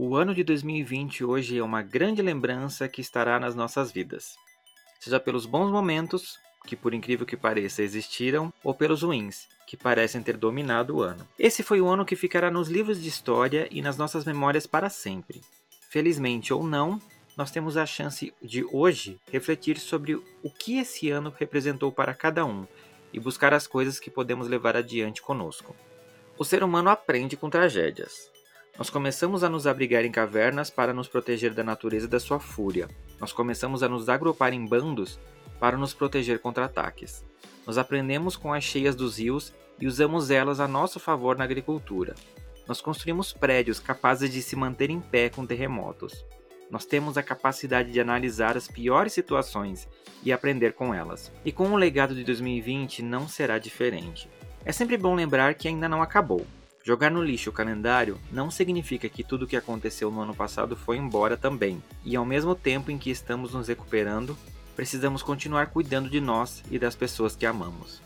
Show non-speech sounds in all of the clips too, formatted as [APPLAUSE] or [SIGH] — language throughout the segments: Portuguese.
O ano de 2020 hoje é uma grande lembrança que estará nas nossas vidas. Seja pelos bons momentos, que por incrível que pareça existiram, ou pelos ruins, que parecem ter dominado o ano. Esse foi o ano que ficará nos livros de história e nas nossas memórias para sempre. Felizmente ou não, nós temos a chance de hoje refletir sobre o que esse ano representou para cada um e buscar as coisas que podemos levar adiante conosco. O ser humano aprende com tragédias. Nós começamos a nos abrigar em cavernas para nos proteger da natureza e da sua fúria. Nós começamos a nos agrupar em bandos para nos proteger contra ataques. Nós aprendemos com as cheias dos rios e usamos elas a nosso favor na agricultura. Nós construímos prédios capazes de se manter em pé com terremotos. Nós temos a capacidade de analisar as piores situações e aprender com elas. E com o legado de 2020 não será diferente. É sempre bom lembrar que ainda não acabou. Jogar no lixo o calendário não significa que tudo o que aconteceu no ano passado foi embora também, e ao mesmo tempo em que estamos nos recuperando, precisamos continuar cuidando de nós e das pessoas que amamos.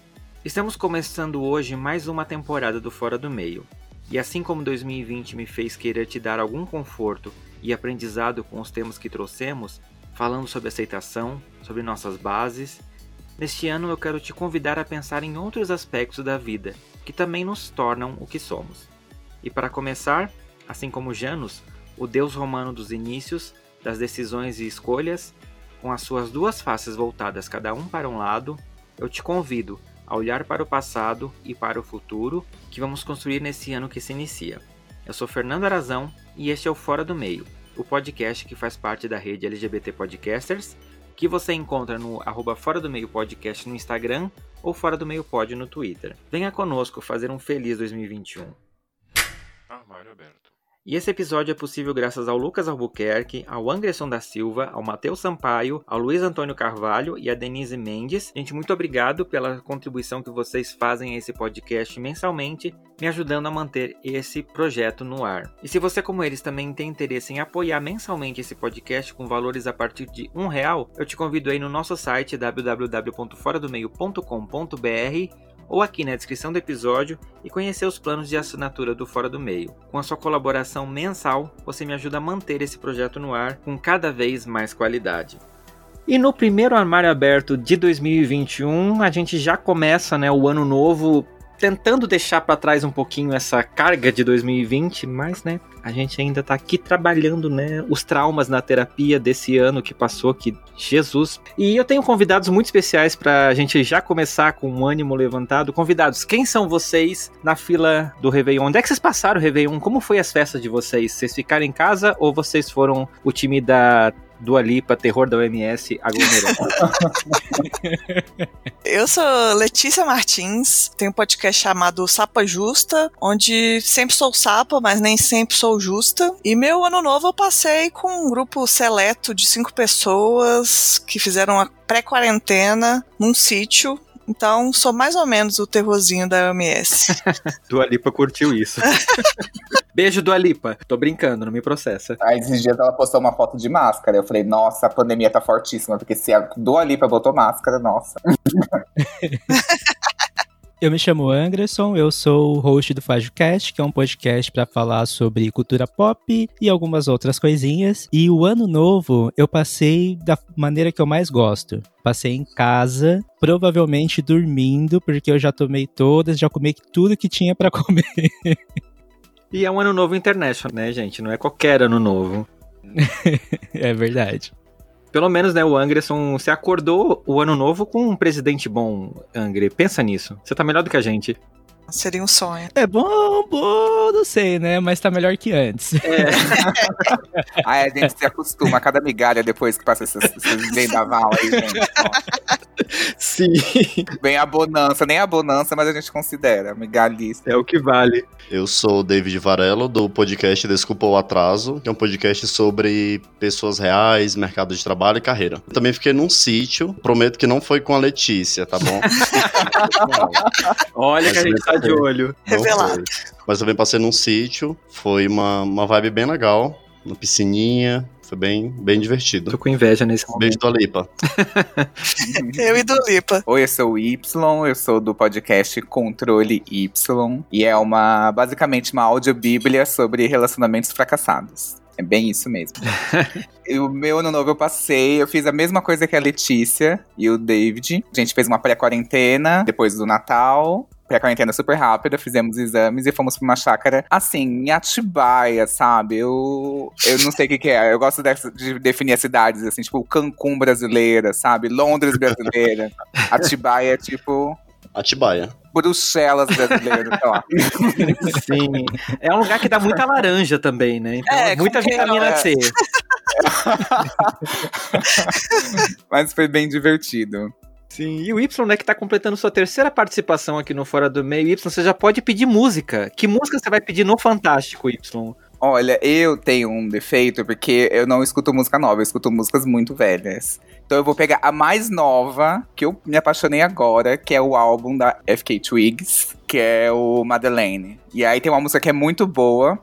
Estamos começando hoje mais uma temporada do Fora do Meio, e assim como 2020 me fez querer te dar algum conforto e aprendizado com os temas que trouxemos, falando sobre aceitação, sobre nossas bases Neste ano eu quero te convidar a pensar em outros aspectos da vida que também nos tornam o que somos. E para começar, assim como Janus, o deus romano dos inícios, das decisões e escolhas, com as suas duas faces voltadas cada um para um lado, eu te convido a olhar para o passado e para o futuro que vamos construir nesse ano que se inicia. Eu sou Fernando Arazão e este é o Fora do Meio, o podcast que faz parte da rede LGBT Podcasters que você encontra no arroba Fora do Meio Podcast no Instagram ou Fora do Meio Pod no Twitter. Venha conosco fazer um feliz 2021. Armário aberto. E esse episódio é possível graças ao Lucas Albuquerque, ao Anderson da Silva, ao Matheus Sampaio, ao Luiz Antônio Carvalho e a Denise Mendes. Gente, muito obrigado pela contribuição que vocês fazem a esse podcast mensalmente, me ajudando a manter esse projeto no ar. E se você, como eles, também tem interesse em apoiar mensalmente esse podcast com valores a partir de um real, eu te convido aí no nosso site www.foradomeio.com.br ou aqui na descrição do episódio e conhecer os planos de assinatura do Fora do Meio. Com a sua colaboração mensal, você me ajuda a manter esse projeto no ar com cada vez mais qualidade. E no primeiro armário aberto de 2021, a gente já começa né, o ano novo tentando deixar para trás um pouquinho essa carga de 2020, mas né, a gente ainda tá aqui trabalhando, né, os traumas na terapia desse ano que passou, que Jesus. E eu tenho convidados muito especiais para a gente já começar com um ânimo levantado. Convidados, quem são vocês na fila do Réveillon? Onde é que vocês passaram o Réveillon? Como foi as festas de vocês? Vocês ficaram em casa ou vocês foram o time da Dua Lipa, terror da OMS, aglomerando. [LAUGHS] Eu sou Letícia Martins, tenho um podcast chamado Sapa Justa, onde sempre sou sapa, mas nem sempre sou justa. E meu ano novo eu passei com um grupo seleto de cinco pessoas que fizeram uma pré-quarentena num sítio então, sou mais ou menos o terrorzinho da OMS. [LAUGHS] Dua Lipa curtiu isso. [LAUGHS] Beijo, Dua Lipa. Tô brincando, não me processa. Aí, esses dias ela postou uma foto de máscara. Eu falei, nossa, a pandemia tá fortíssima, porque se a Dua Lipa botou máscara, nossa. [LAUGHS] Eu me chamo Anderson, eu sou o host do FajoCast, que é um podcast para falar sobre cultura pop e algumas outras coisinhas. E o ano novo eu passei da maneira que eu mais gosto. Passei em casa, provavelmente dormindo, porque eu já tomei todas, já comi tudo que tinha para [LAUGHS] comer. E é um ano novo international, né, gente? Não é qualquer ano novo. [LAUGHS] é verdade. Pelo menos, né, o Angresson se acordou o ano novo com um presidente bom, Angre. Pensa nisso. Você tá melhor do que a gente. Seria um sonho. É bom, bom, não sei, né? Mas tá melhor que antes. [LAUGHS] Aí a gente se acostuma a cada migalha depois que passa esses, esses vendaval aí, gente. Ó, Sim, Bem a bonança, nem a bonança, mas a gente considera migalhista. é o que vale. Eu sou o David Varelo, do podcast Desculpa o Atraso, que é um podcast sobre pessoas reais, mercado de trabalho e carreira. Eu também fiquei num sítio, prometo que não foi com a Letícia, tá bom? [LAUGHS] Olha que a gente tá de foi. olho. Revelado. Mas eu também passei num sítio, foi uma, uma vibe bem legal, uma piscininha, foi bem, bem divertido. Tô com inveja nesse momento. Beijo do Alipa. [LAUGHS] Eu e do Lipa. Oi, eu sou o Y, eu sou do podcast Controle Y, e é uma basicamente uma audiobíblia sobre relacionamentos fracassados. É bem isso mesmo. [LAUGHS] o meu ano novo eu passei, eu fiz a mesma coisa que a Letícia e o David. A gente fez uma pré-quarentena depois do Natal. Pré-quarentena super rápida, fizemos exames e fomos pra uma chácara, assim, em Atibaia, sabe? Eu, eu não sei o que, que é. Eu gosto dessa- de definir as cidades, assim, tipo Cancún brasileira, sabe? Londres brasileira. [LAUGHS] Atibaia é tipo Atibaia. Bruxelas brasileiro, sei lá. Sim. É um lugar que dá muita laranja também, né? Então, É, muita vitamina é. C. [LAUGHS] Mas foi bem divertido. Sim, e o Y, né, que tá completando sua terceira participação aqui no Fora do Meio. Y, você já pode pedir música. Que música você vai pedir no Fantástico, Y? Olha, eu tenho um defeito porque eu não escuto música nova, eu escuto músicas muito velhas. Então eu vou pegar a mais nova, que eu me apaixonei agora, que é o álbum da FK Twigs, que é o Madeleine. E aí tem uma música que é muito boa,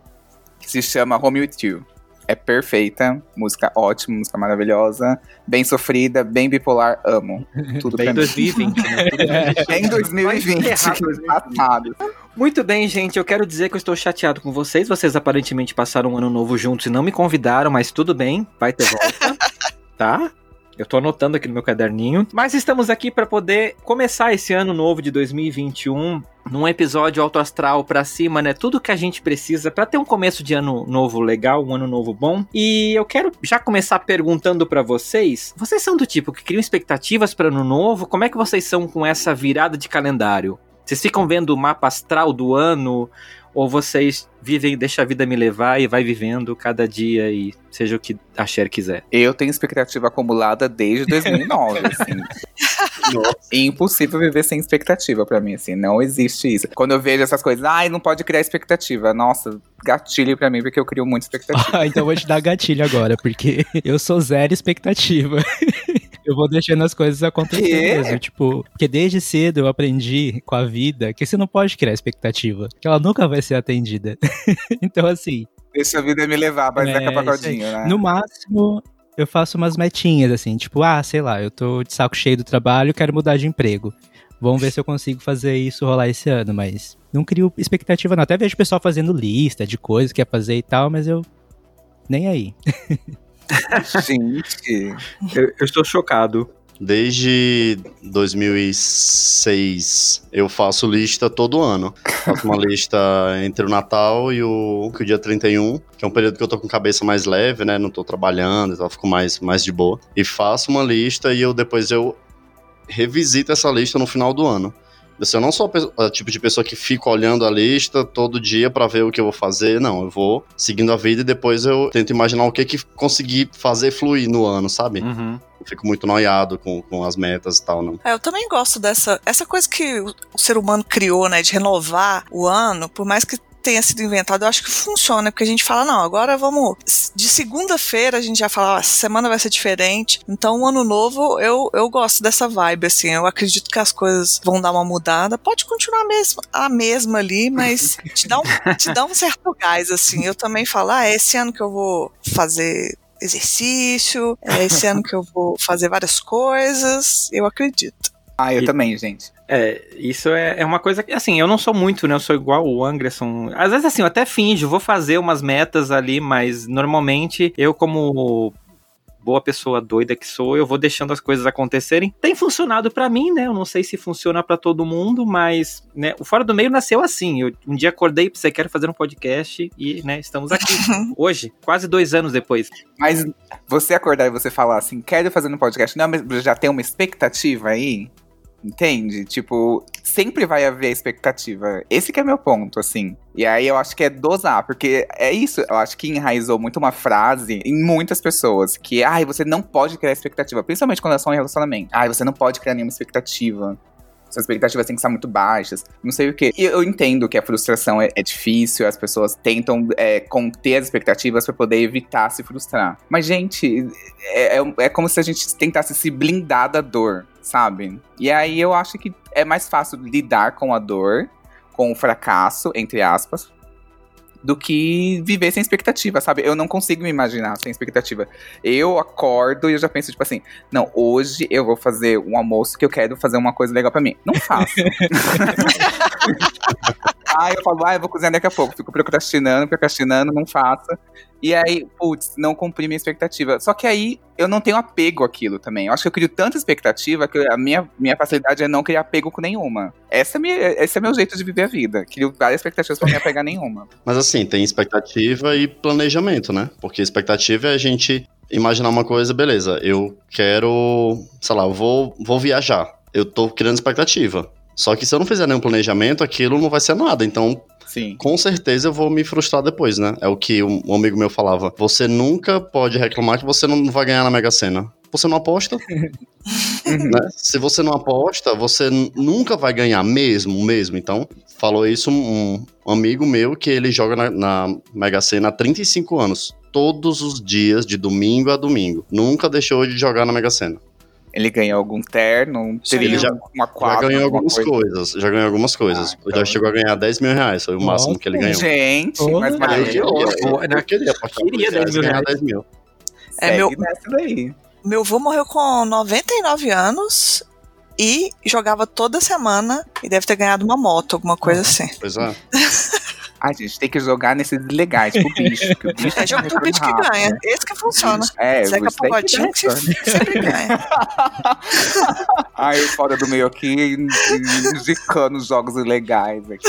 que se chama Home With You. É perfeita, música ótima, música maravilhosa, bem sofrida, bem bipolar, amo. [LAUGHS] Tudo Bem pra mim. 2020, né? Tudo bem. [LAUGHS] Bem 2020, Vai encerrar que 2020. passado. Muito bem, gente. Eu quero dizer que eu estou chateado com vocês. Vocês aparentemente passaram um ano novo juntos e não me convidaram, mas tudo bem. Vai ter volta. [LAUGHS] tá? Eu tô anotando aqui no meu caderninho. Mas estamos aqui para poder começar esse ano novo de 2021 num episódio alto astral pra cima, né? Tudo que a gente precisa para ter um começo de ano novo legal, um ano novo bom. E eu quero já começar perguntando pra vocês: vocês são do tipo que criam expectativas para ano novo? Como é que vocês são com essa virada de calendário? Vocês ficam vendo o mapa astral do ano? Ou vocês vivem, deixa a vida me levar e vai vivendo cada dia e seja o que a Cher quiser? Eu tenho expectativa acumulada desde 2009, [LAUGHS] assim. É impossível viver sem expectativa pra mim, assim. Não existe isso. Quando eu vejo essas coisas, ai, não pode criar expectativa. Nossa, gatilho pra mim, porque eu crio muita expectativa. [LAUGHS] Ah, então eu vou te dar gatilho agora, porque [LAUGHS] eu sou zero expectativa. Eu vou deixando as coisas acontecerem mesmo. Tipo, porque desde cedo eu aprendi com a vida que você não pode criar expectativa, que ela nunca vai ser atendida. [LAUGHS] então, assim, Deixa a vida me levar, mas é, É, pagodinho, né? no máximo eu faço umas metinhas, assim, tipo, ah, sei lá, eu tô de saco cheio do trabalho, quero mudar de emprego. Vamos ver se eu consigo fazer isso rolar esse ano, mas não crio expectativa não. Até vejo o pessoal fazendo lista de coisas que quer fazer e tal, mas eu nem aí. [LAUGHS] Gente. Eu, eu estou chocado. Desde 2006 eu faço lista todo ano. Faço uma lista entre o Natal e o, o dia 31, que é um período que eu tô com cabeça mais leve, né? Não tô trabalhando, então fico mais, mais de boa. E faço uma lista e eu depois eu revisito essa lista no final do ano. Assim, eu não sou a tipo de pessoa que fica olhando a lista todo dia pra ver o que eu vou fazer. Não, eu vou seguindo a vida e depois eu tento imaginar o que que consegui fazer fluir no ano, sabe? Uhum. Eu fico muito noiado com, com as metas e tal, não. É, eu também gosto dessa essa coisa que o o ser humano criou, né, de renovar o ano, por mais que tenha sido inventado, eu acho que funciona, porque a gente fala, não, agora vamos. De segunda-feira a gente já fala, ó, semana vai ser diferente. Então, o ano novo, eu, eu gosto dessa vibe, assim. Eu acredito que as coisas vão dar uma mudada. Pode continuar a mesma, a mesma ali, mas [LAUGHS] te dá, um, te dá um certo gás, assim. Eu também falo, ah, é esse ano que eu vou fazer exercício, é esse ano que eu vou fazer várias coisas. Eu acredito. Ah, eu E- também, gente. É, isso é, é uma coisa que, assim, eu não sou muito, né? Eu sou igual o Anderson. Às vezes, assim, eu até finjo, vou fazer umas metas ali, mas normalmente eu, como boa pessoa doida que sou, eu vou deixando as coisas acontecerem. Tem funcionado pra mim, né? Eu não sei se funciona pra todo mundo, mas, né, o Fora do Meio nasceu assim. Eu um dia acordei e pensei, quero fazer um podcast e, né, estamos aqui. [LAUGHS] Hoje, quase dois anos depois. Mas você acordar e você falar assim, quero fazer no podcast, não, mas já tem uma expectativa aí? Entende? Tipo, sempre vai haver expectativa. Esse que é meu ponto, assim. E aí eu acho que é dosar, porque é isso. Eu acho que enraizou muito uma frase em muitas pessoas, que, ai, você não pode criar expectativa. Principalmente quando é só um relacionamento. Ai, você não pode criar nenhuma expectativa. Suas expectativas têm que estar muito baixas, não sei o quê. E eu entendo que a frustração é, é difícil, as pessoas tentam é, conter as expectativas para poder evitar se frustrar. Mas, gente, é, é, é como se a gente tentasse se blindar da dor, sabe? E aí eu acho que é mais fácil lidar com a dor, com o fracasso, entre aspas, do que viver sem expectativa, sabe? Eu não consigo me imaginar sem expectativa. Eu acordo e eu já penso, tipo assim, não, hoje eu vou fazer um almoço que eu quero fazer uma coisa legal para mim. Não faço. [LAUGHS] [LAUGHS] aí eu falo, ah, eu vou cozinhar daqui a pouco. Fico procrastinando, procrastinando, não faço. E aí, putz, não cumpri minha expectativa. Só que aí eu não tenho apego àquilo também. Eu acho que eu crio tanta expectativa que a minha, minha facilidade é não criar apego com nenhuma. Essa é minha, esse é meu jeito de viver a vida. Crio várias expectativas pra não apegar nenhuma. Mas assim, tem expectativa e planejamento, né? Porque expectativa é a gente imaginar uma coisa, beleza, eu quero, sei lá, vou, vou viajar. Eu tô criando expectativa. Só que se eu não fizer nenhum planejamento, aquilo não vai ser nada. Então, Sim. com certeza eu vou me frustrar depois, né? É o que um amigo meu falava. Você nunca pode reclamar que você não vai ganhar na Mega Sena. Você não aposta? [LAUGHS] né? Se você não aposta, você nunca vai ganhar mesmo, mesmo. Então, falou isso um, amigo meu que ele joga na, na Mega Sena há 35 anos. Todos os dias, de domingo a domingo. Nunca deixou de jogar na Mega Sena. Ele ganhou algum terno, um trilho, já, uma quadra. Já ganhou algumas coisa. coisas. Já ganhou algumas coisas. Ah, então... Já chegou a ganhar 10 mil reais. Foi o Nossa, máximo que ele ganhou. Gente, oh, mas maravilhoso. Eu, eu, eu queria apostar queria 10 mil reais. 10 mil. É, meu, daí. meu avô morreu com 99 anos e jogava toda semana e deve ter ganhado uma moto, alguma coisa assim. Pois é. [LAUGHS] A gente tem que jogar nesses legais pro bicho. Que o bicho é jogo pro bicho que ganha. Esse que funciona. É, Zeca Pagodinho que sempre ganha. [LAUGHS] Ai, o fora do meio aqui indicando os jogos ilegais aqui.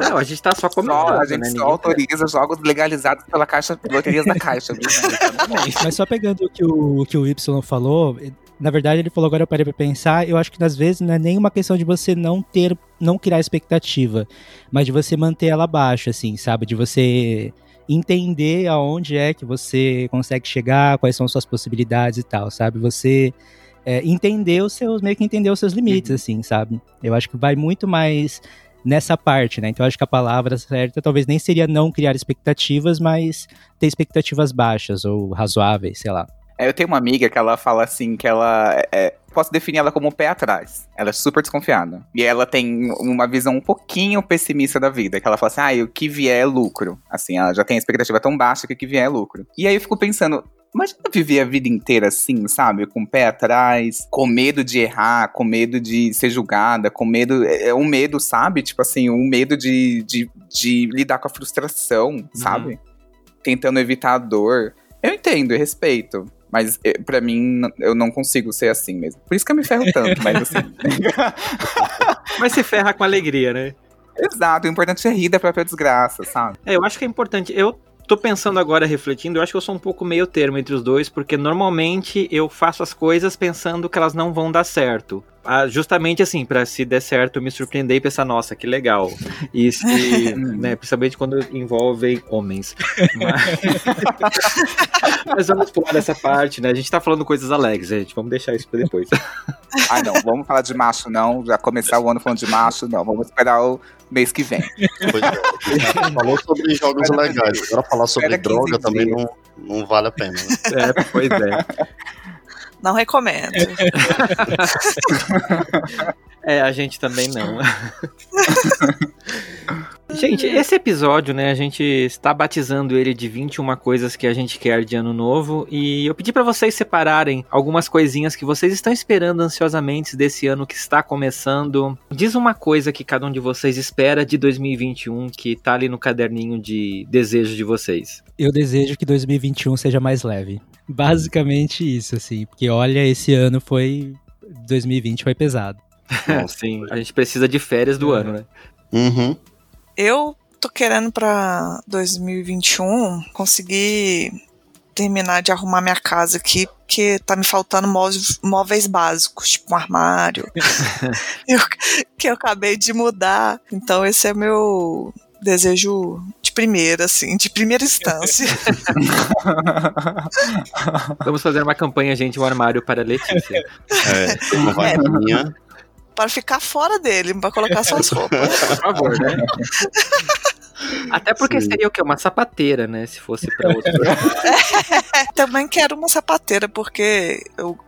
Não, a gente tá só comemorando, A gente né? só autoriza jogos legalizados pela Caixa, Loterias da Caixa. Viu? [LAUGHS] Mas só pegando o que o, o que o Y falou, na verdade, ele falou agora eu parei pra pensar, eu acho que às vezes não é nem uma questão de você não ter, não criar expectativa, mas de você manter ela baixa, assim, sabe? De você entender aonde é que você consegue chegar, quais são suas possibilidades e tal, sabe? Você é, entender os seus, meio que entender os seus limites, uhum. assim, sabe? Eu acho que vai muito mais nessa parte, né? Então acho que a palavra certa talvez nem seria não criar expectativas, mas ter expectativas baixas ou razoáveis, sei lá. Eu tenho uma amiga que ela fala assim que ela é, posso definir ela como um pé atrás. Ela é super desconfiada. E ela tem uma visão um pouquinho pessimista da vida, que ela fala assim: "Ah, o que vier é lucro". Assim, ela já tem a expectativa tão baixa que o que vier é lucro. E aí eu fico pensando, Imagina viver a vida inteira assim, sabe? Com o pé atrás, com medo de errar, com medo de ser julgada, com medo. É, é um medo, sabe? Tipo assim, um medo de, de, de lidar com a frustração, uhum. sabe? Tentando evitar a dor. Eu entendo e respeito. Mas eh, para mim, eu não consigo ser assim mesmo. Por isso que eu me ferro tanto, mas assim. [LAUGHS] mas se ferra com alegria, né? Exato, o importante é rir da própria desgraça, sabe? É, eu acho que é importante. Eu tô pensando agora, refletindo, eu acho que eu sou um pouco meio termo entre os dois, porque normalmente eu faço as coisas pensando que elas não vão dar certo. Ah, justamente assim, para se der certo, me surpreender e pensar, nossa, que legal. E se, [LAUGHS] né, principalmente quando envolvem homens. Mas... [LAUGHS] Mas vamos pular dessa parte, né? A gente tá falando coisas alegres, gente. Vamos deixar isso pra depois. Ah, não, vamos falar de macho, não. Já começar o ano falando de macho, não. Vamos esperar o mês que vem. Pois é, [LAUGHS] falou sobre jogos legais. Agora falar sobre droga também não, não vale a pena. Né? [LAUGHS] É, pois é. Não recomendo. [LAUGHS] é, a gente também não. Gente, esse episódio, né, a gente está batizando ele de 21 coisas que a gente quer de ano novo e eu pedi para vocês separarem algumas coisinhas que vocês estão esperando ansiosamente desse ano que está começando. Diz uma coisa que cada um de vocês espera de 2021 que tá ali no caderninho de desejo de vocês. Eu desejo que 2021 seja mais leve. Basicamente isso, assim. Porque olha, esse ano foi. 2020 foi pesado. Bom, [LAUGHS] sim, a gente precisa de férias do é. ano, né? Uhum. Eu tô querendo pra 2021 conseguir terminar de arrumar minha casa aqui, porque tá me faltando móveis, móveis básicos, tipo um armário. [LAUGHS] eu, que eu acabei de mudar. Então esse é meu desejo de primeira, assim, de primeira instância. [LAUGHS] Vamos fazer uma campanha, gente, um armário para Letícia. É, uma vaquinha. Para ficar fora dele, para colocar suas roupas. [LAUGHS] Por favor, né? Até porque Sim. seria o quê? Uma sapateira, né? Se fosse pra outro. [LAUGHS] Também quero uma sapateira, porque eu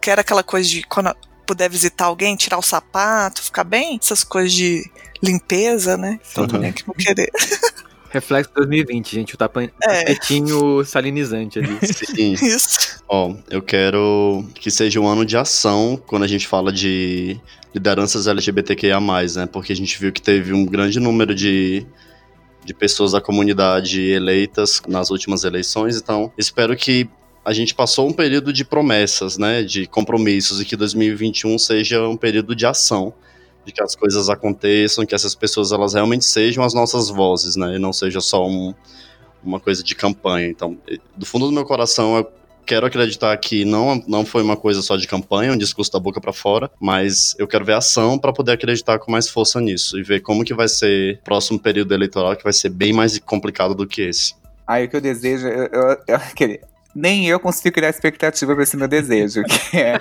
quero aquela coisa de quando eu puder visitar alguém, tirar o sapato, ficar bem, essas coisas de limpeza, né? Então Uhum. também que vou querer. [LAUGHS] Reflexo 2020, gente. O tapa- É. tapetinho salinizante ali. [LAUGHS] Sim. [LAUGHS] Isso. Ó, eu quero que seja um ano de ação quando a gente fala de lideranças LGBTQIA+, né? Porque a gente viu que teve um grande número de, de pessoas da comunidade eleitas nas últimas eleições, então espero que a gente passou um período de promessas, né? De compromissos e que 2021 seja um período de ação. De que as coisas aconteçam, que essas pessoas elas realmente sejam as nossas vozes, né? E não seja só um, uma coisa de campanha. Então, do fundo do meu coração, eu quero acreditar que não, não foi uma coisa só de campanha, um discurso da boca para fora, mas eu quero ver ação para poder acreditar com mais força nisso e ver como que vai ser o próximo período eleitoral, que vai ser bem mais complicado do que esse. Aí o que eu desejo, eu, eu- eu- [LAUGHS] nem eu consigo criar expectativa para esse meu desejo, que é,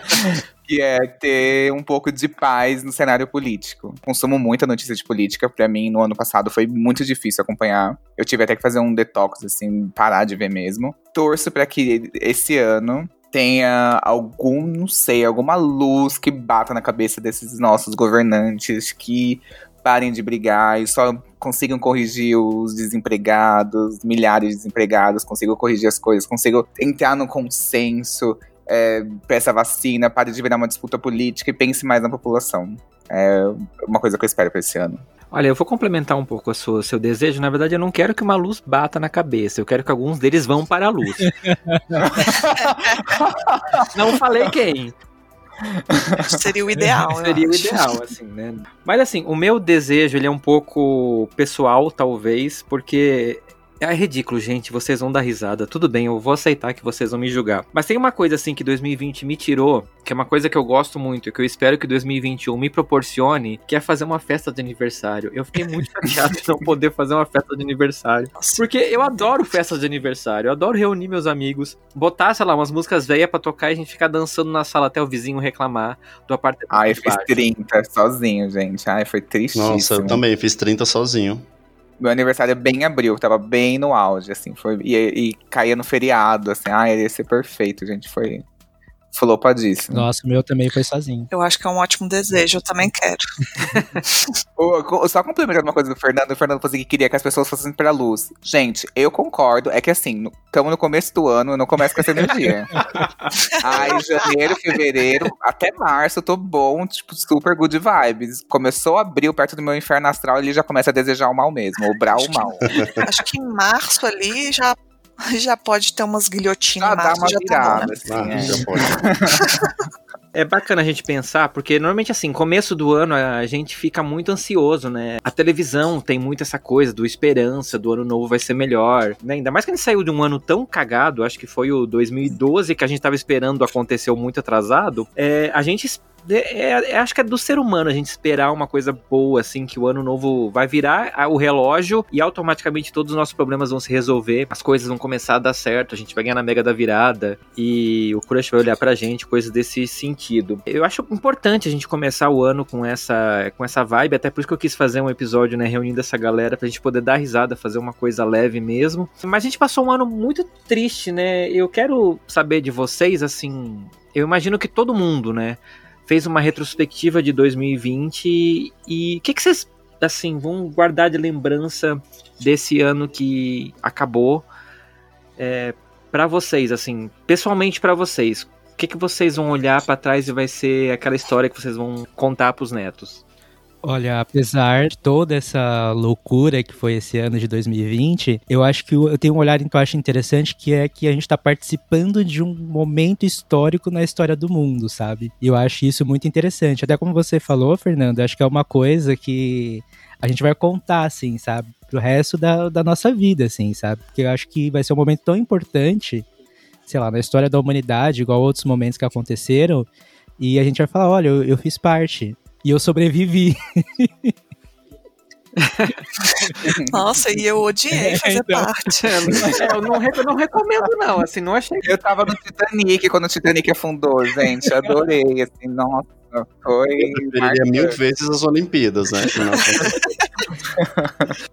que é ter um pouco de paz no cenário político. Consumo muita notícia de política, pra mim no ano passado foi muito difícil acompanhar. Eu tive até que fazer um detox, assim, parar de ver mesmo. Torço para que esse ano tenha algum, não sei, alguma luz que bata na cabeça desses nossos governantes que parem de brigar e só consigam corrigir os desempregados, milhares de desempregados, consigam corrigir as coisas, consigam entrar no consenso, é, peça vacina, pare de virar uma disputa política e pense mais na população. É uma coisa que eu espero pra esse ano. Olha, eu vou complementar um pouco o seu, seu desejo. Na verdade, eu não quero que uma luz bata na cabeça. Eu quero que alguns deles vão para a luz. [LAUGHS] não falei quem. Seria o ideal. Seria o ideal, assim, né? Mas assim, o meu desejo, ele é um pouco pessoal, talvez, porque é ridículo, gente. Vocês vão dar risada. Tudo bem, eu vou aceitar que vocês vão me julgar. Mas tem uma coisa, assim, que 2020 me tirou, que é uma coisa que eu gosto muito, que eu espero que 2021 me proporcione, que é fazer uma festa de aniversário. Eu fiquei muito [LAUGHS] chateado de não poder fazer uma festa de aniversário. Porque eu adoro festas de aniversário, eu adoro reunir meus amigos, botar, sei lá, umas músicas velhas pra tocar e a gente ficar dançando na sala até o vizinho reclamar do apartamento. Ai, eu fiz baixo. 30 sozinho, gente. Ai, foi tristíssimo. Nossa, eu também fiz 30 sozinho. Meu aniversário é bem em abril, tava bem no auge, assim, foi. E, e caía no feriado, assim, ai, ia ser perfeito, gente. Foi flopadíssimo. Nossa, o meu também foi sozinho. Eu acho que é um ótimo desejo, eu também quero. [LAUGHS] Só complementando uma coisa do Fernando, o Fernando falou assim que queria que as pessoas fossem pra luz. Gente, eu concordo, é que assim, estamos no começo do ano, eu não começo com essa energia. Ai, janeiro, fevereiro, até março, eu tô bom, tipo, super good vibes. Começou abril, perto do meu inferno astral, ele já começa a desejar o mal mesmo, o bral o mal. Acho que em março ali já, [LAUGHS] já pode ter umas guilhotinas. Já em dá março uma já tá bom. virada, assim, Ah, é. já pode. [LAUGHS] É bacana a gente pensar, porque normalmente assim, começo do ano a gente fica muito ansioso, né? A televisão tem muito essa coisa do esperança, do ano novo vai ser melhor, né? Ainda mais que a gente saiu de um ano tão cagado, acho que foi o 2012 que a gente tava esperando, aconteceu muito atrasado. É, a gente é, é- é- acho que é do ser humano a gente esperar uma coisa boa, assim, que o ano novo vai virar o relógio e automaticamente todos os nossos problemas vão se resolver, as coisas vão começar a dar certo, a gente vai ganhar na mega da virada e o crush vai olhar pra gente, coisas desse sentido. Eu acho importante a gente começar o ano com essa, com essa vibe, até por isso que eu quis fazer um episódio, né, reunindo essa galera pra gente poder dar risada, fazer uma coisa leve mesmo. Mas a gente passou um ano muito triste, né? Eu quero saber de vocês, assim, eu imagino que todo mundo, né, fez uma retrospectiva de 2020 e o que, que vocês, assim, vão guardar de lembrança desse ano que acabou é, para vocês, assim, pessoalmente para vocês? O que, que vocês vão olhar pra trás e vai ser aquela história que vocês vão contar pros netos? Olha, apesar de toda essa loucura que foi esse ano de 2020, eu acho que eu tenho um olhar que eu acho interessante, que é que a gente está participando de um momento histórico na história do mundo, sabe? E eu acho isso muito interessante. Até como você falou, Fernando, acho que é uma coisa que a gente vai contar, assim, sabe? Pro resto da, da nossa vida, assim, sabe? Porque eu acho que vai ser um momento tão importante sei lá, na história da humanidade, igual outros momentos que aconteceram, e a gente vai falar, olha, eu, eu fiz parte e eu sobrevivi. [LAUGHS] Nossa, e eu odiei É, fazer então. parte. [LAUGHS] eu não, eu não recomendo, não. Assim, não achei. Eu tava no Titanic quando o Titanic afundou, gente. Adorei, assim, nossa. Foi. Eu mil vezes as Olimpíadas, né?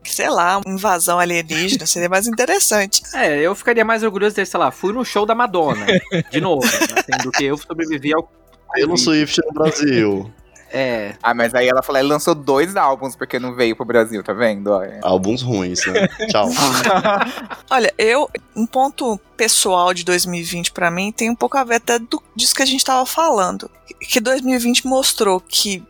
Sei lá, uma invasão alienígena seria mais interessante. É, eu ficaria mais orgulhoso de, sei lá, fui no show da Madonna, de novo, assim, do que eu sobrevivi ao. Pelo Swift no Brasil. É, Ah, mas aí ela falou, ela lançou dois álbuns porque não veio pro Brasil, tá vendo? Olha. Álbuns ruins, né? [LAUGHS] Tchau. [LAUGHS] Olha, eu, um ponto pessoal de 2020 pra mim tem um pouco a ver até do, disso que a gente tava falando. Que 2020 mostrou que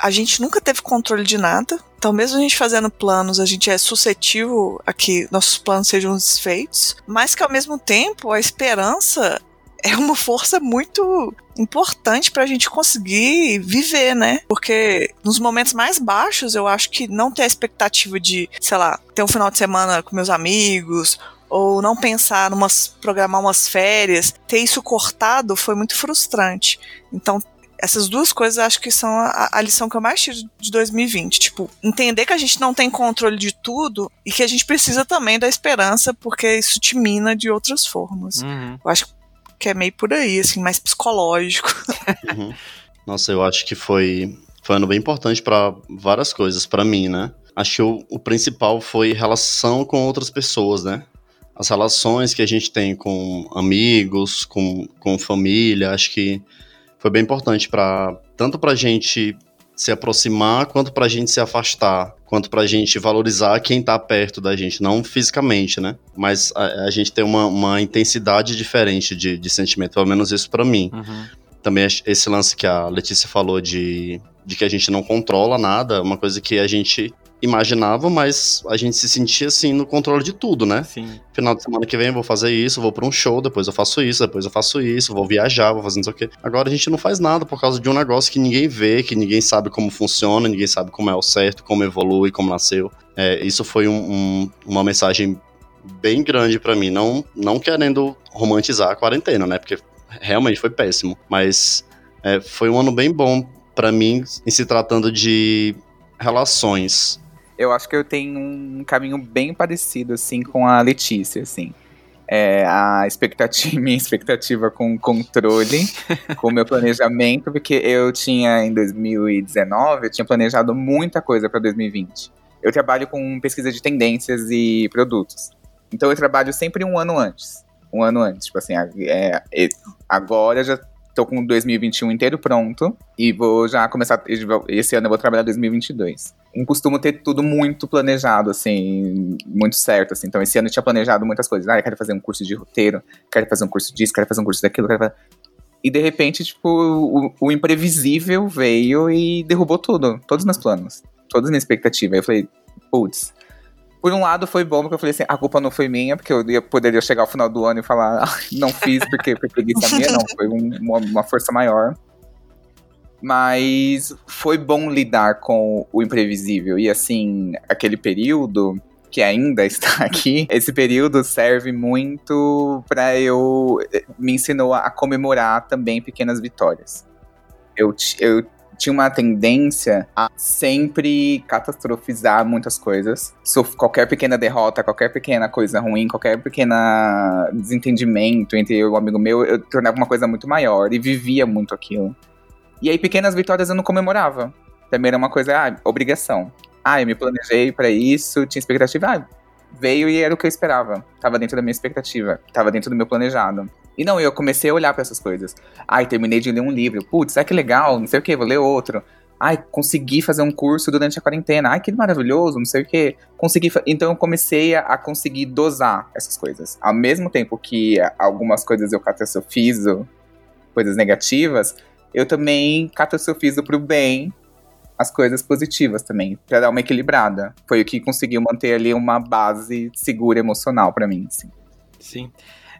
a gente nunca teve controle de nada. Então, mesmo a gente fazendo planos, a gente é suscetível a que nossos planos sejam desfeitos. Mas que ao mesmo tempo, a esperança é uma força muito importante pra gente conseguir viver, né? Porque nos momentos mais baixos, eu acho que não ter a expectativa de, sei lá, ter um final de semana com meus amigos, ou não pensar numas programar umas férias, ter isso cortado foi muito frustrante. Então, essas duas coisas acho que são a, a lição que eu mais tiro de 2020. Tipo, entender que a gente não tem controle de tudo e que a gente precisa também da esperança, porque isso te mina de outras formas. uhum. Eu acho que é meio por aí, assim, mais psicológico. Uhum. Nossa, eu acho que foi, foi um ano bem importante pra várias coisas, pra mim, né? Acho que o, o principal foi relação com outras pessoas, né? As relações que a gente tem com amigos, com, com família, acho que foi bem importante para tanto pra gente se aproximar, quanto pra gente se afastar, quanto pra gente valorizar quem tá perto da gente, não fisicamente, né? Mas a, a gente tem uma, uma intensidade diferente de, de sentimento, pelo menos isso pra mim Uhum. também esse lance que a Letícia falou de, de que a gente não controla nada, uma coisa que a gente imaginava, mas a gente se sentia assim no controle de tudo, né? Sim. Final de semana que vem eu vou fazer isso, vou pra um show, depois eu faço isso, depois eu faço isso, vou viajar, vou fazer não sei o quê. Agora a gente não faz nada por causa de um negócio que ninguém vê, que ninguém sabe como funciona, ninguém sabe como é o certo, como evolui, como nasceu. É, isso foi um- um- uma mensagem bem grande pra mim, não, não querendo romantizar a quarentena, né? Porque realmente foi péssimo, mas é, foi um ano bem bom pra mim em se tratando de relações. Eu acho que eu tenho um caminho bem parecido, assim, com a Letícia, assim. É, a expectativa, [LAUGHS] minha expectativa com controle, [LAUGHS] com o meu planejamento, porque eu tinha, em 2019, eu tinha planejado muita coisa para 2020. Eu trabalho com pesquisa de tendências e produtos. Então eu trabalho sempre um ano antes. Um ano antes. Tipo assim, é, é, agora já tô com 2021 inteiro pronto e vou já começar. Esse ano eu vou trabalhar 2022 não costumo ter tudo muito planejado, assim, muito certo, assim. Então, esse ano eu tinha planejado muitas coisas. Ah, eu quero fazer um curso de roteiro, quero fazer um curso disso, quero fazer um curso daquilo, quero fazer... E, de repente, tipo, o, o imprevisível veio e derrubou tudo. Todos os meus planos. Todas as minhas expectativas. Eu falei, putz... Por um lado, foi bom, porque eu falei assim, a culpa não foi minha, porque eu ia, poderia chegar ao final do ano e falar, ah, não fiz porque foi preguiça minha, não. Foi um- uma, uma força maior. Mas foi bom lidar com o imprevisível. E assim, aquele período que ainda [LAUGHS] está aqui, esse período serve muito para eu. Me ensinou a comemorar também pequenas vitórias. Eu, eu tinha uma tendência a sempre catastrofizar muitas coisas. Sof- Qualquer pequena derrota, qualquer pequena coisa ruim, qualquer pequena desentendimento entre eu e um amigo meu, eu tornava uma coisa muito maior e vivia muito aquilo. E aí, pequenas vitórias eu não comemorava. Também era uma coisa, ah, obrigação. Ah, eu me planejei pra isso, tinha expectativa. Ah, veio e era o que eu esperava. Tava dentro da minha expectativa, tava dentro do meu planejado. E não, eu comecei a olhar pra essas coisas. Ai, terminei de ler um livro. Putz, ah, que legal, não sei o que, vou ler outro. Ai, consegui fazer um curso durante a quarentena. Ai, que maravilhoso, não sei o que. Consegui. Então eu comecei a, a conseguir dosar essas coisas. Ao mesmo tempo que algumas coisas eu catastrofizo, coisas negativas, eu também catastrofizo pro bem as coisas positivas também, pra dar uma equilibrada. Foi o que conseguiu manter ali uma base segura emocional pra mim, assim. Sim.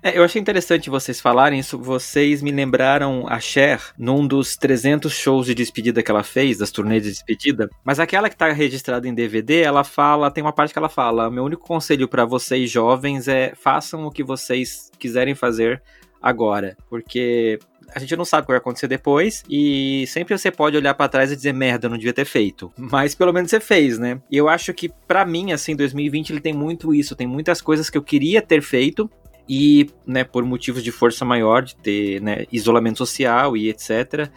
É, eu achei interessante vocês falarem isso. Vocês me lembraram a Cher num dos 300 shows de despedida que ela fez, das turnês de despedida. Mas aquela que tá registrada em DVD, ela fala, tem uma parte que ela fala: meu único conselho para vocês jovens é façam o que vocês quiserem fazer agora, porque a gente não sabe o que vai acontecer depois e sempre você pode olhar para trás e dizer merda, não devia ter feito. Mas pelo menos você fez, né? E eu acho que para mim assim, 2020 ele tem muito isso, tem muitas coisas que eu queria ter feito e, né, por motivos de força maior, de ter né, isolamento social e etc.,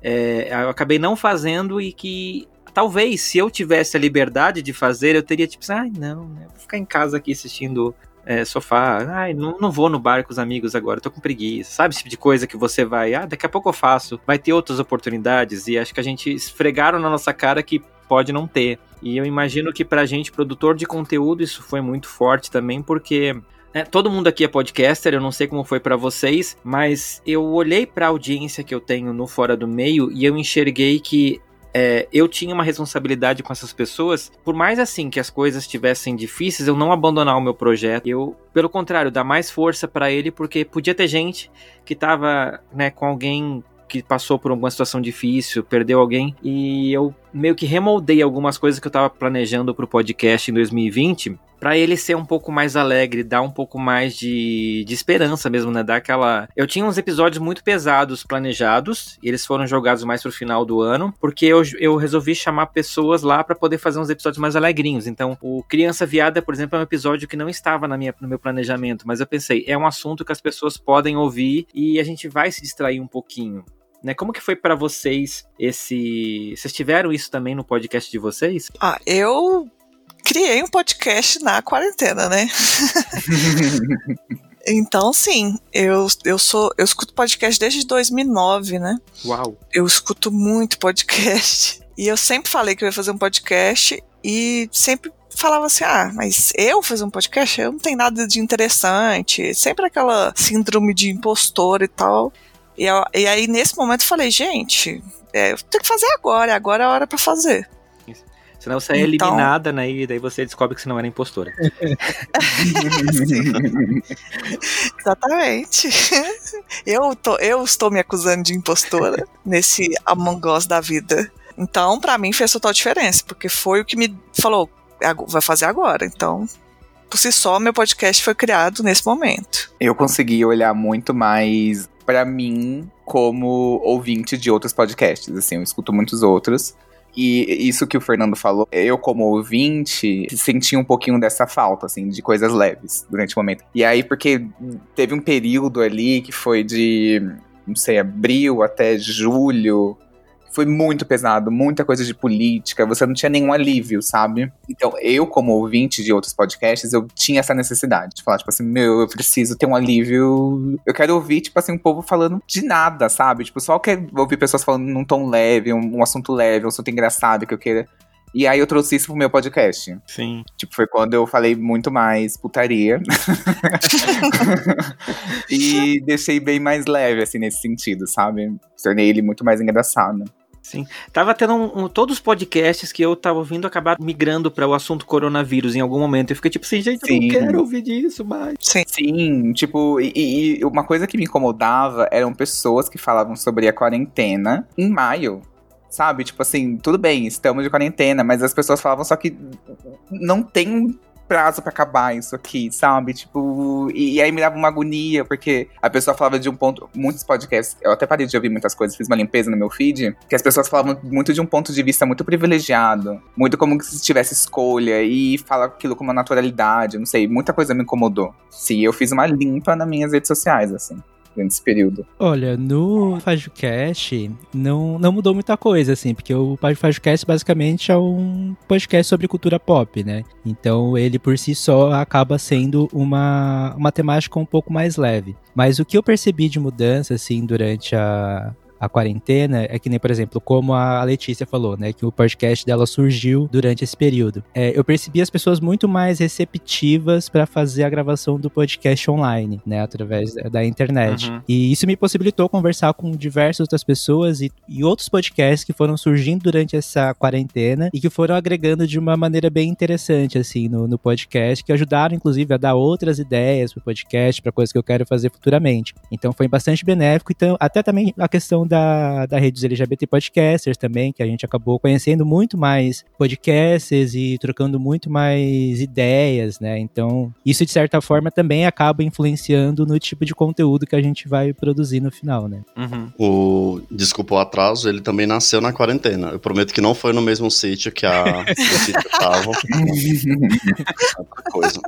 é, eu acabei não fazendo e que talvez se eu tivesse a liberdade de fazer, eu teria tipo, ai não, né, vou ficar em casa aqui assistindo é, sofá, ai não, não vou no bar com os amigos agora, tô com preguiça, sabe esse tipo de coisa que você vai, ah, daqui a pouco eu faço, vai ter outras oportunidades e acho que a gente esfregaram na nossa cara que pode não ter. E eu imagino que pra gente, produtor de conteúdo, isso foi muito forte também, porque é, todo mundo aqui é podcaster, eu não sei como foi para vocês, mas eu olhei para a audiência que eu tenho no Fora do Meio e eu enxerguei que é, eu tinha uma responsabilidade com essas pessoas, por mais assim que as coisas estivessem difíceis, eu não abandonar o meu projeto. Eu, pelo contrário, dar mais força para ele, porque podia ter gente que tava, né, com alguém que passou por alguma situação difícil, perdeu alguém, e eu meio que remoldei algumas coisas que eu estava planejando para o podcast em 2020 para ele ser um pouco mais alegre, dar um pouco mais de, de esperança mesmo, né? Dar aquela. Eu tinha uns episódios muito pesados planejados, e eles foram jogados mais pro final do ano, porque eu, eu resolvi chamar pessoas lá para poder fazer uns episódios mais alegrinhos. Então, o Criança Viada, por exemplo, é um episódio que não estava na minha, no meu planejamento, mas eu pensei, é um assunto que as pessoas podem ouvir e a gente vai se distrair um pouquinho. Né? Como que foi para vocês esse. Vocês tiveram isso também no podcast de vocês? Ah, eu criei um podcast na quarentena, né? [LAUGHS] Então, sim, eu, eu sou. Eu escuto podcast desde 2009, né? Uau! Eu escuto muito podcast. E eu sempre falei que eu ia fazer um podcast e sempre falava assim: ah, mas eu fazer um podcast? Eu não tenho nada de interessante. Sempre aquela síndrome de impostor e tal. E, eu, e aí, nesse momento, eu falei, gente, é, eu tenho que fazer agora, agora é a hora para fazer. Senão você é então... eliminada, né? E daí você descobre que você não era impostora. [LAUGHS] Exatamente. Eu, tô, eu estou me acusando de impostora nesse Among Us da vida. Então, para mim, fez total diferença, porque foi o que me falou, vai fazer agora. Então, por si só, meu podcast foi criado nesse momento. Eu consegui olhar muito mais para mim como ouvinte de outros podcasts. Assim, eu escuto muitos outros. E isso que o Fernando falou, eu como ouvinte senti um pouquinho dessa falta, assim, de coisas leves durante o momento. E aí, porque teve um período ali que foi de, não sei, abril até julho, foi muito pesado, muita coisa de política, você não tinha nenhum alívio, sabe? Então, eu, como ouvinte de outros podcasts, eu tinha essa necessidade de falar, tipo assim, meu, eu preciso ter um alívio. Eu quero ouvir, tipo assim, um povo falando de nada, sabe? Tipo, só quero ouvir pessoas falando num tom leve, um, um assunto leve, um assunto engraçado que eu queira. E aí eu trouxe isso pro meu podcast. Sim. Tipo, foi quando eu falei muito mais putaria. [LAUGHS] e deixei bem mais leve, assim, nesse sentido, sabe? Tornei ele muito mais engraçado. Sim. Tava tendo um, um, todos os podcasts que eu tava ouvindo acabar migrando para o assunto coronavírus em algum momento. Eu fiquei tipo assim, gente, Sim. eu não quero ouvir disso mais. Sim, Sim tipo, e, e, uma coisa que me incomodava eram pessoas que falavam sobre a quarentena em maio. Sabe? Tipo assim, tudo bem, estamos de quarentena, mas as pessoas falavam só que não tem prazo para acabar isso aqui, sabe? Tipo, e, e, aí me dava uma agonia, porque a pessoa falava de um ponto. Muitos podcasts, eu até parei de ouvir muitas coisas, fiz uma limpeza no meu feed, que as pessoas falavam muito de um ponto de vista muito privilegiado, muito como se tivesse escolha, e fala aquilo com uma naturalidade, não sei, muita coisa me incomodou. Sim, eu fiz uma limpa nas minhas redes sociais, assim nesse período? Olha, no FajoCast não, não mudou muita coisa, assim, porque o FajoCast basicamente é um podcast sobre cultura pop, né? Então ele por si só acaba sendo uma, uma temática um pouco mais leve. Mas o que eu percebi de mudança, assim, durante a, a quarentena é que nem, por exemplo, como a Letícia falou, né? Que o podcast dela surgiu durante esse período. É, eu percebi as pessoas muito mais receptivas para fazer a gravação do podcast online, né? Através da internet. Uhum. E isso me possibilitou conversar com diversas outras pessoas e, e outros podcasts que foram surgindo durante essa quarentena e que foram agregando de uma maneira bem interessante, assim, no, no podcast, que ajudaram, inclusive, a dar outras ideias pro podcast, para coisas que eu quero fazer futuramente. Então foi bastante benéfico. Então, até também a questão da, da rede dos LGBT Podcasters também, que a gente acabou conhecendo muito mais podcasters e trocando muito mais ideias, né? Então, isso de certa forma também acaba influenciando no tipo de conteúdo que a gente vai produzir no final, né? Uhum. O Desculpa o Atraso, ele também nasceu na quarentena. Eu prometo que não foi no mesmo sítio que a [LAUGHS] coisa.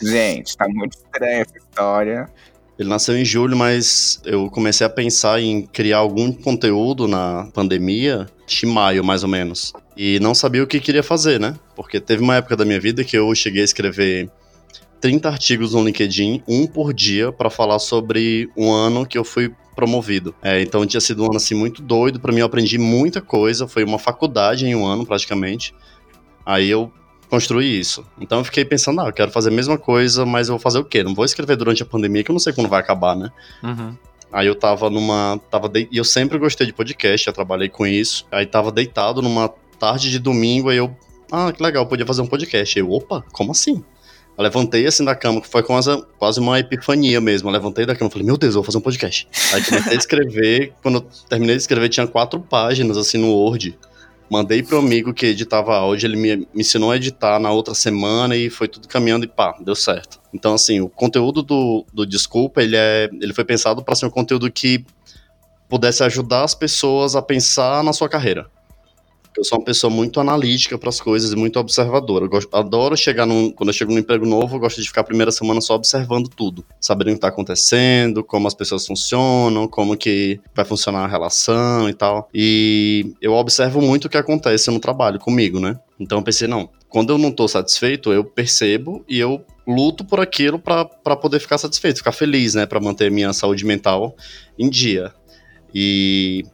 Gente, tá muito estranha essa história. Ele nasceu em julho, mas eu comecei a pensar em criar algum conteúdo na pandemia de maio, mais ou menos. E não sabia o que queria fazer, né? Porque teve uma época da minha vida que eu cheguei a escrever 30 artigos no LinkedIn, um por dia, para falar sobre um ano que eu fui promovido. É, então tinha sido um ano assim muito doido para mim, eu aprendi muita coisa, foi uma faculdade em um ano praticamente. Aí eu construir isso. Então eu fiquei pensando, ah, eu quero fazer a mesma coisa, mas eu vou fazer o quê? Não vou escrever durante a pandemia, que eu não sei quando vai acabar, né? Uhum. Aí eu tava numa. Tava de... E eu sempre gostei de podcast, já trabalhei com isso. Aí tava deitado numa tarde de domingo, aí eu. Ah, que legal, podia fazer um podcast. Aí eu, opa, como assim? Eu levantei assim da cama, que foi quase, quase uma epifania mesmo. Eu levantei da cama e falei, meu Deus, eu vou fazer um podcast. Aí comecei a escrever. Quando eu terminei de escrever, tinha quatro páginas assim no Word. Mandei pro amigo que editava áudio, ele me, me ensinou a editar na outra semana e foi tudo caminhando e pá, deu certo. Então, assim, o conteúdo do, do Desculpa, ele, é, ele foi pensado para ser um conteúdo que pudesse ajudar as pessoas a pensar na sua carreira. Eu sou uma pessoa muito analítica para as coisas e muito observadora. Eu gosto, adoro chegar num. Quando eu chego num emprego novo, eu gosto de ficar a primeira semana só observando tudo. Sabendo o que está acontecendo, como as pessoas funcionam, como que vai funcionar a relação e tal. E eu observo muito o que acontece no trabalho comigo, né? Então eu pensei, não, quando eu não estou satisfeito, eu percebo e eu luto por aquilo para poder ficar satisfeito, ficar feliz, né? Para manter minha saúde mental em dia. E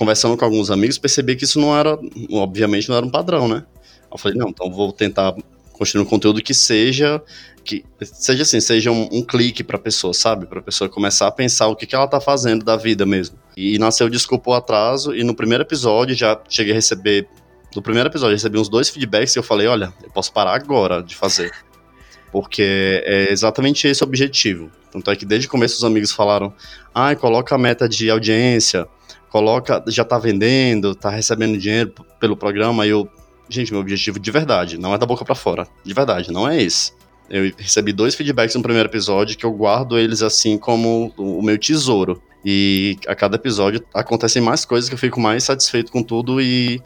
conversando com alguns amigos, percebi que isso não era, obviamente, não era um padrão, né? Eu falei, não, então vou tentar construir um conteúdo que seja que seja assim, seja um, um clique para a pessoa, sabe? Para a pessoa começar a pensar o que, que ela tá fazendo da vida mesmo. E nasceu Desculpa o Atraso, e no primeiro episódio já cheguei a receber. No primeiro episódio, recebi uns dois feedbacks e eu falei: olha, eu posso parar agora de fazer. [LAUGHS] Porque é exatamente esse o objetivo. Tanto é que desde o começo os amigos falaram: ah, coloca a meta de audiência, coloca, já tá vendendo, tá recebendo dinheiro pelo programa, e eu, gente, meu objetivo de verdade, não é da boca para fora, de verdade, não é esse. Eu recebi dois feedbacks no primeiro episódio que eu guardo eles assim como o meu tesouro. E a cada episódio acontecem mais coisas que eu fico mais satisfeito com tudo e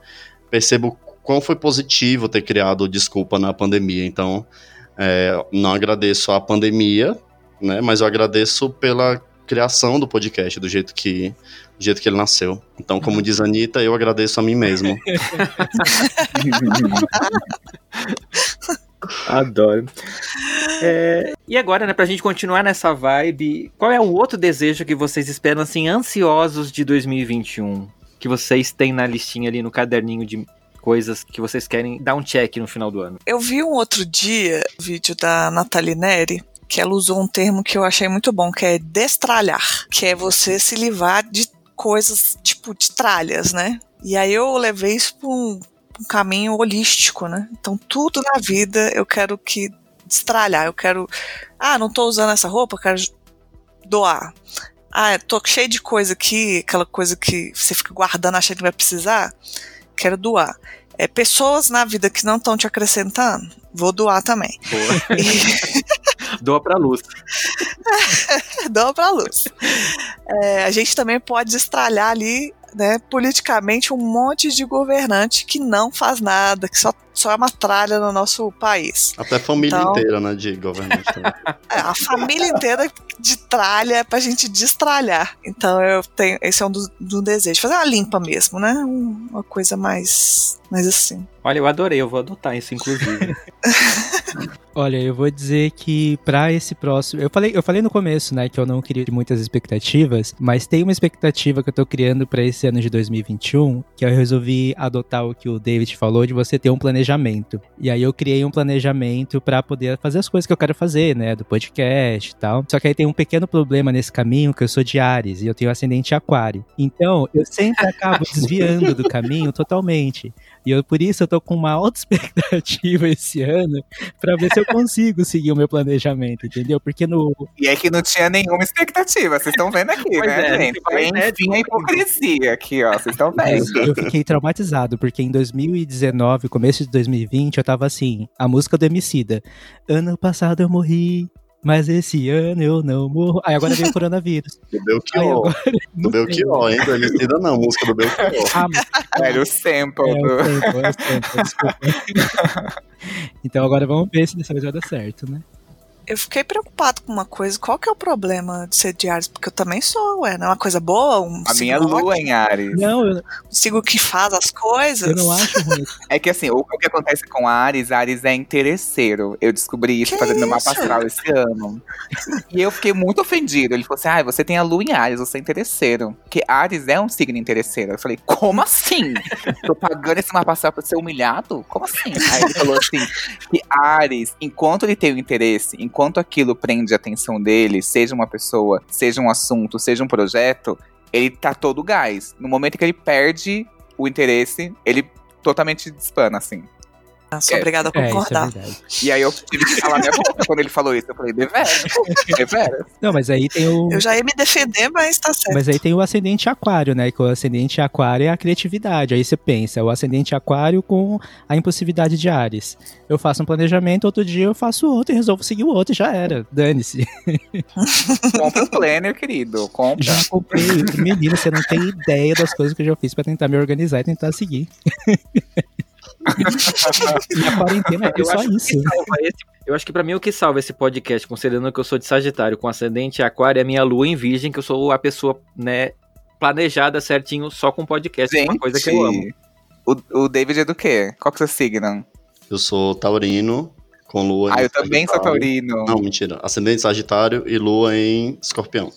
percebo quão foi positivo ter criado Desculpa na pandemia. Então, é, não agradeço a pandemia, né, mas eu agradeço pela criação do podcast, do jeito que, do jeito que ele nasceu. Então, como diz a Anitta, eu agradeço a mim mesmo. [LAUGHS] Adoro. É, e agora, né, pra gente continuar nessa vibe, qual é o outro desejo que vocês esperam, assim, ansiosos de 2021? Que vocês têm na listinha ali no caderninho de coisas que vocês querem dar um check no final do ano? Eu vi um outro dia o vídeo da Nathalie Neri, que ela usou um termo que eu achei muito bom, que é destralhar, que é você se livrar de coisas tipo de tralhas, né? E aí eu levei isso para um, um, caminho holístico, né? Então tudo na vida eu quero que destralhar, eu quero, ah, não tô usando essa roupa, eu quero doar. Ah, tô cheio de coisa aqui, aquela coisa que você fica guardando achando que vai precisar, quero doar. É, pessoas na vida que não estão te acrescentando, vou doar também. Boa. E... [LAUGHS] Doa pra luz. [LAUGHS] Doa pra luz. É, a gente também pode estralhar ali, né, politicamente, um monte de governante que não faz nada, que só, só é uma tralha no nosso país. Até a família então, inteira, né, de governante. [LAUGHS] É, a família inteira de tralha é pra gente destralhar. Então eu tenho, esse é um do, do desejo. Fazer uma limpa mesmo, né? Uma coisa mais, mais assim. Olha, eu adorei, eu vou adotar isso, inclusive. [LAUGHS] Olha, eu vou dizer que para esse próximo, eu falei, eu falei no começo, né, que eu não queria muitas expectativas, mas tem uma expectativa que eu tô criando para esse ano de 2021, que eu resolvi adotar o que o David falou de você ter um planejamento. E aí eu criei um planejamento para poder fazer as coisas que eu quero fazer, né, do podcast e tal. Só que aí tem um pequeno problema nesse caminho que eu sou de Ares e eu tenho ascendente aquário. Então, eu sempre acabo [LAUGHS] desviando do caminho totalmente. E eu, por isso eu tô com uma alta [LAUGHS] expectativa esse ano para ver se eu consigo seguir o meu planejamento, entendeu? Porque no. E é que não tinha nenhuma expectativa, vocês estão vendo aqui, Pois né, é, gente? pois é, Enfim, a hipocrisia aqui, ó, vocês estão vendo. Eu fiquei traumatizado, porque em 2019, começo de 2020, eu tava assim, a música do Emicida. Ano passado eu morri, mas esse ano eu não morro. Aí agora veio o coronavírus. Do Aí Belchior. agora. Do Belchior, hein? Do Emicida não, música do Belchior. Ah, [LAUGHS] Era o sample é do... o tempo, é o tempo, desculpa. [LAUGHS] Então agora vamos ver se dessa vez vai dar certo, né? Eu fiquei preocupado com uma coisa. Qual que é o problema de ser de Ares? Porque eu também sou, ué. Não é uma coisa boa? Um A minha lua ótimo, em Ares. Não, eu, um signo que faz as coisas. eu não acho ruim. [LAUGHS] É que assim, o, que acontece com Ares, Ares é interesseiro. Eu descobri isso Que fazendo meu mapa isso? astral esse ano. E eu fiquei muito ofendido. Ele falou assim: ah, você tem a lua em Ares, você é interesseiro. Porque Ares é um signo interesseiro. Eu falei, como assim? Tô pagando esse mapa astral pra ser humilhado? Como assim? Aí ele falou assim: que Ares, enquanto ele tem o interesse, enquanto aquilo prende a atenção dele, seja uma pessoa, seja um assunto, seja um projeto, ele tá todo gás. No momento que ele perde o interesse, ele totalmente despana, assim. Sou obrigada a É, isso é concordar. verdade. E aí eu tive que falar minha boca quando ele falou isso. Eu falei, deveras, [LAUGHS] deveras. Não, mas aí tem o. eu já ia me defender, mas tá certo. Mas aí tem o ascendente aquário, né? Que o ascendente aquário é a criatividade. Aí você pensa, o ascendente aquário com a impulsividade de Ares. Eu faço um planejamento, outro dia eu faço outro e resolvo seguir o outro e já era. Dane-se. [LAUGHS] Compra um planner, querido. Compra. Já comprei. Menina, você não tem ideia das coisas que eu já fiz pra tentar me organizar e tentar seguir. [LAUGHS] [LAUGHS] e a quarentena é Eu só acho que isso. esse- Eu acho que pra mim o que salva esse podcast, considerando que eu sou de Sagitário com ascendente aquário, é a minha lua em virgem, que eu sou a pessoa, né, planejada certinho só com podcast, Gente, uma coisa que eu amo. O, o David é do quê? Qual que é o seu signo? Eu sou taurino, com lua em Ah, eu também sou taurino. Não, mentira. Ascendente Sagitário e lua em escorpião.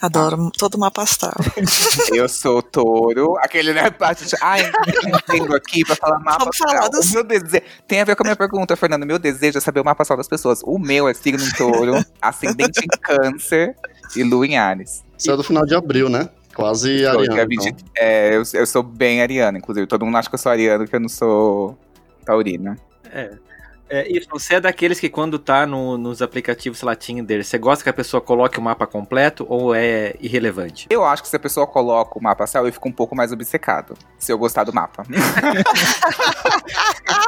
Adoro todo mapa astral. [LAUGHS] Eu sou touro. Aquele, né? parte de- Ai, entendo aqui pra falar mapa Vamos falar astral. dos- O meu desejo... Tem a ver com a minha pergunta, Fernando. Meu desejo é saber o mapa astral das pessoas. O meu é signo em touro, [LAUGHS] ascendente em câncer e lua em Ares. Isso é do final de abril, né? Quase é ariano. 20 então. é, eu, eu sou bem ariano, inclusive. Todo mundo acha que eu sou ariano, que eu não sou taurina. É, isso, você é daqueles que quando tá no- nos aplicativos, sei lá, Tinder, você gosta que a pessoa coloque o mapa completo ou é irrelevante? Eu acho que se a pessoa coloca o mapa astral, eu fico um pouco mais obcecado. Se eu gostar do mapa. [LAUGHS]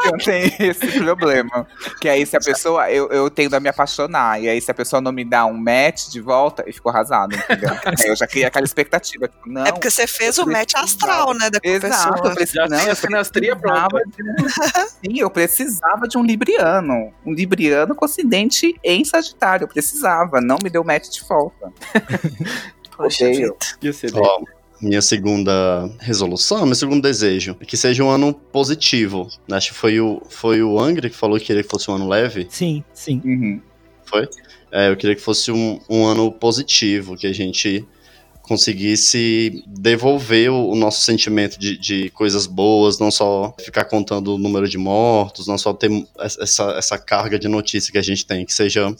eu tenho esse problema. Que aí, se a pessoa. Eu, eu tendo a me apaixonar. E aí, se a pessoa não me dá um match de volta, eu fico arrasado, entendeu? [LAUGHS] aí eu já criei aquela expectativa. Tipo, não. é porque você fez o match astral, né, da Exato, eu pessoa. precisava, Já tem eu a sinastria precisava pronta. de- Sim, eu precisava de um libriano. Um libriano com acidente em Sagitário. Eu precisava, não me deu match de volta. [LAUGHS] Poxa minha segunda resolução, meu segundo desejo, é que seja um ano positivo. Acho que foi o, foi o Angry que falou que queria que fosse um ano leve. Sim, sim. Uhum. É, eu queria que fosse um, um ano positivo, que a gente conseguisse devolver o, o nosso sentimento de, de coisas boas, não só ficar contando o número de mortos, não só ter essa, essa carga de notícia que a gente tem, que seja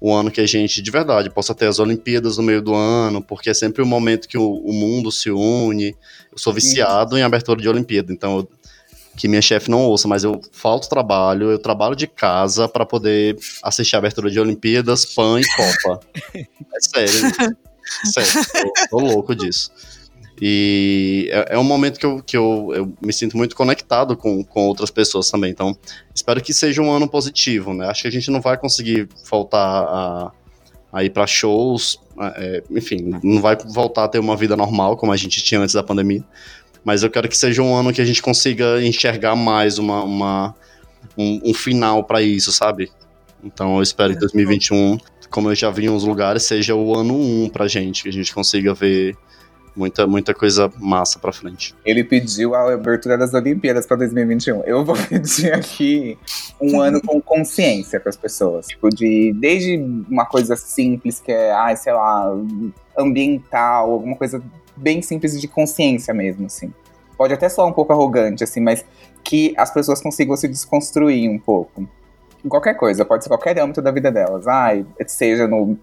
um ano que a gente, de verdade, possa ter as Olimpíadas no meio do ano, porque é sempre o momento que o, o mundo se une. Eu sou viciado em abertura de Olimpíada, então eu- que minha chefe não ouça, mas eu falto trabalho, eu trabalho de casa para poder assistir a abertura de Olimpíadas, PAN e Copa. [LAUGHS] É sério. Sério, tô, tô louco disso. E é, é um momento que, eu, que eu, eu me sinto muito conectado com, com outras pessoas também. Então, espero que seja um ano positivo, né? Acho que a gente não vai conseguir voltar a, a ir para shows, é, enfim, não vai voltar a ter uma vida normal como a gente tinha antes da pandemia. Mas eu quero que seja um ano que a gente consiga enxergar mais uma, uma um, um final para isso, sabe? Então eu espero que 2021, como eu já vi em uns lugares, seja o ano 1 pra gente, que a gente consiga ver muita, muita coisa massa pra frente. Ele pediu a abertura das Olimpíadas para 2021. Eu vou [LAUGHS] pedir aqui um ano com consciência para as pessoas. Tipo, de, desde uma coisa simples que é, ai, sei lá, ambiental, alguma coisa bem simples de consciência mesmo, assim. Pode até soar um pouco arrogante, assim, mas que as pessoas consigam se desconstruir um pouco. Em qualquer coisa, pode ser qualquer âmbito da vida delas. Ai, seja no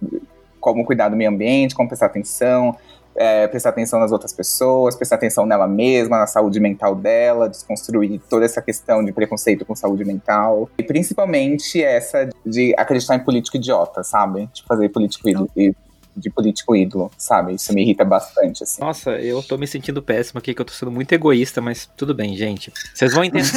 como cuidar do meio ambiente, como prestar atenção, é, prestar atenção nas outras pessoas, prestar atenção nela mesma, na saúde mental dela, desconstruir toda essa questão de preconceito com saúde mental. E principalmente essa de acreditar em político idiota, sabe? De fazer político ídolo, de político ídolo, sabe? Isso me irrita bastante, assim. Nossa, eu tô me sentindo péssimo aqui, que eu tô sendo muito egoísta, mas tudo bem, gente. Vocês vão entender.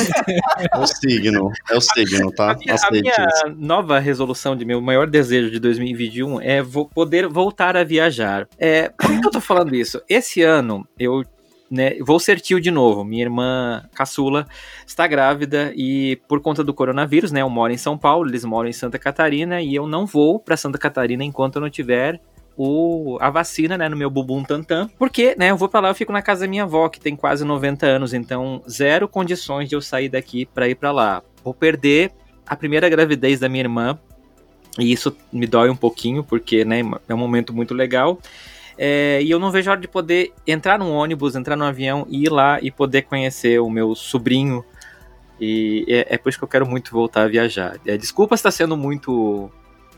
É o signo, é o signo, tá? A minha, a minha nova resolução de meu maior desejo de 2021 é vo poder voltar a viajar. É, por que eu tô falando isso? Esse ano eu né, vou ser tio de novo. Minha irmã caçula está grávida e por conta do coronavírus, né, eu moro em São Paulo, eles moram em Santa Catarina e eu não vou para Santa Catarina enquanto eu não tiver o, a vacina, né, no meu bubum tantan, porque, né, eu vou para lá, eu fico na casa da minha avó, que tem quase 90 anos, então zero condições de eu sair daqui para ir para lá. Vou perder a primeira gravidez da minha irmã, e isso me dói um pouquinho, porque, né, é um momento muito legal. É, e eu não vejo a hora de poder entrar num ônibus, entrar num avião e ir lá e poder conhecer o meu sobrinho. E é, é por isso que eu quero muito voltar a viajar. É, desculpa se está sendo muito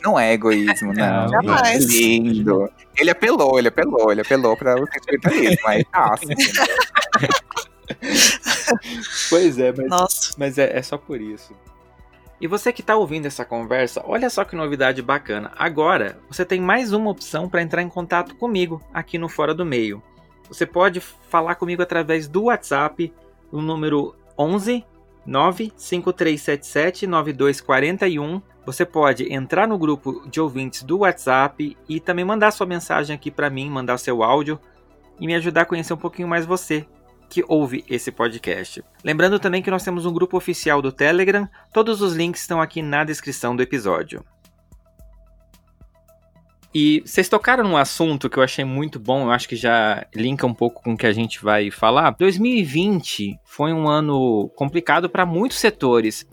não é egoísmo, não. Jamais. É lindo. Ele apelou, ele apelou, ele apelou para o sentimentalismo, mas tá assim. [LAUGHS] pois é, mas, mas é, é só por isso. E você que está ouvindo essa conversa, olha só que novidade bacana. Agora você tem mais uma opção para entrar em contato comigo aqui no Fora do Meio. Você pode falar comigo através do WhatsApp, o número 11 95377 9241 você pode entrar no grupo de ouvintes do WhatsApp e também mandar sua mensagem aqui para mim, mandar seu áudio e me ajudar a conhecer um pouquinho mais você que ouve esse podcast. Lembrando também que nós temos um grupo oficial do Telegram, todos os links estão aqui na descrição do episódio. E vocês tocaram num assunto que eu achei muito bom, eu acho que já linka um pouco com o que a gente vai falar. 2020 foi um ano complicado para muitos setores.